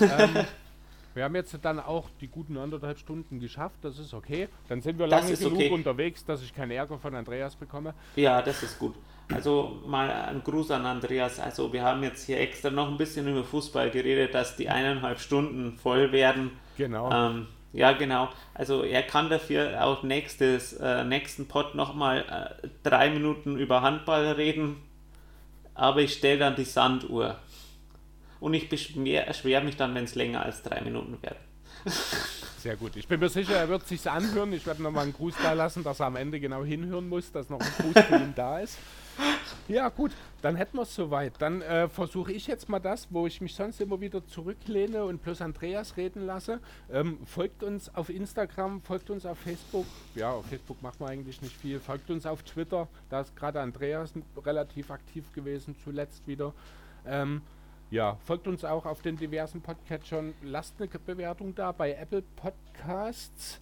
[SPEAKER 1] ähm, wir haben jetzt dann auch die guten anderthalb Stunden geschafft, das ist okay. Dann sind wir
[SPEAKER 2] Das
[SPEAKER 1] lange genug
[SPEAKER 2] okay.
[SPEAKER 1] unterwegs, dass ich keinen Ärger von Andreas bekomme.
[SPEAKER 2] Ja, das ist gut. Also mal ein Gruß an Andreas. Also wir haben jetzt hier extra noch ein bisschen über Fußball geredet, dass die eineinhalb Stunden voll werden.
[SPEAKER 1] Genau.
[SPEAKER 2] Ähm, ja, genau. Also er kann dafür auch nächstes, äh, nächsten Pod nochmal äh, drei Minuten über Handball reden. Aber ich stelle dann die Sanduhr. Und ich beschwer mich dann, wenn es länger als drei Minuten werden.
[SPEAKER 1] Sehr gut. Ich bin mir sicher, er wird sich's anhören. Ich werde nochmal einen Gruß da lassen, dass er am Ende genau hinhören muss, dass noch ein Gruß für ihn da ist. Ja, gut, dann hätten wir es soweit. Dann äh, versuche ich jetzt mal das, wo ich mich sonst immer wieder zurücklehne und bloß Andreas reden lasse. Ähm, folgt uns auf Instagram, folgt uns auf Facebook. Ja, auf Facebook macht man eigentlich nicht viel. Folgt uns auf Twitter. Da ist gerade Andreas relativ aktiv gewesen, zuletzt wieder. Ähm, ja, folgt uns auch auf den diversen Podcatchern. Lasst eine Bewertung da bei Apple Podcasts.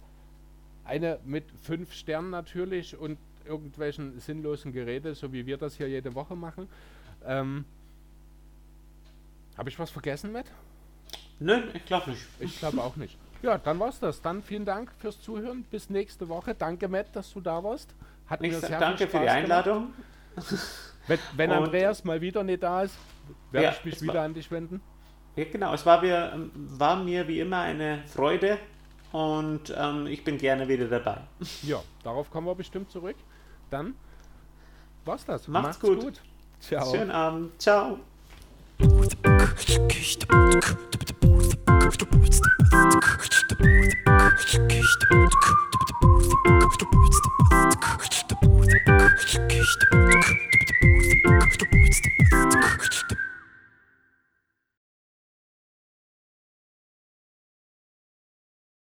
[SPEAKER 1] Eine mit fünf Sternen natürlich und irgendwelchen sinnlosen Geräte, so wie wir das hier jede Woche machen. Ähm, Habe ich was vergessen, Matt?
[SPEAKER 2] Nö, ich glaube nicht.
[SPEAKER 1] Ich glaube auch nicht. Ja, dann war's das. Dann vielen Dank fürs Zuhören. Bis nächste Woche. Danke, Matt, dass du da warst. Hat
[SPEAKER 2] Ich
[SPEAKER 1] mir sehr
[SPEAKER 2] danke
[SPEAKER 1] viel
[SPEAKER 2] für die
[SPEAKER 1] Spaß.
[SPEAKER 2] Einladung.
[SPEAKER 1] Wenn, wenn Andreas mal wieder nicht da ist, werde
[SPEAKER 2] Ja,
[SPEAKER 1] ich mich wieder an dich wenden.
[SPEAKER 2] Ja, genau. Es war mir, ähm, war mir wie immer eine Freude und ähm, ich bin gerne wieder dabei.
[SPEAKER 1] Ja, darauf kommen wir bestimmt zurück. Dann war's das.
[SPEAKER 2] Macht's gut.
[SPEAKER 1] Ciao.
[SPEAKER 2] Schönen Abend. Ciao.
[SPEAKER 3] Kick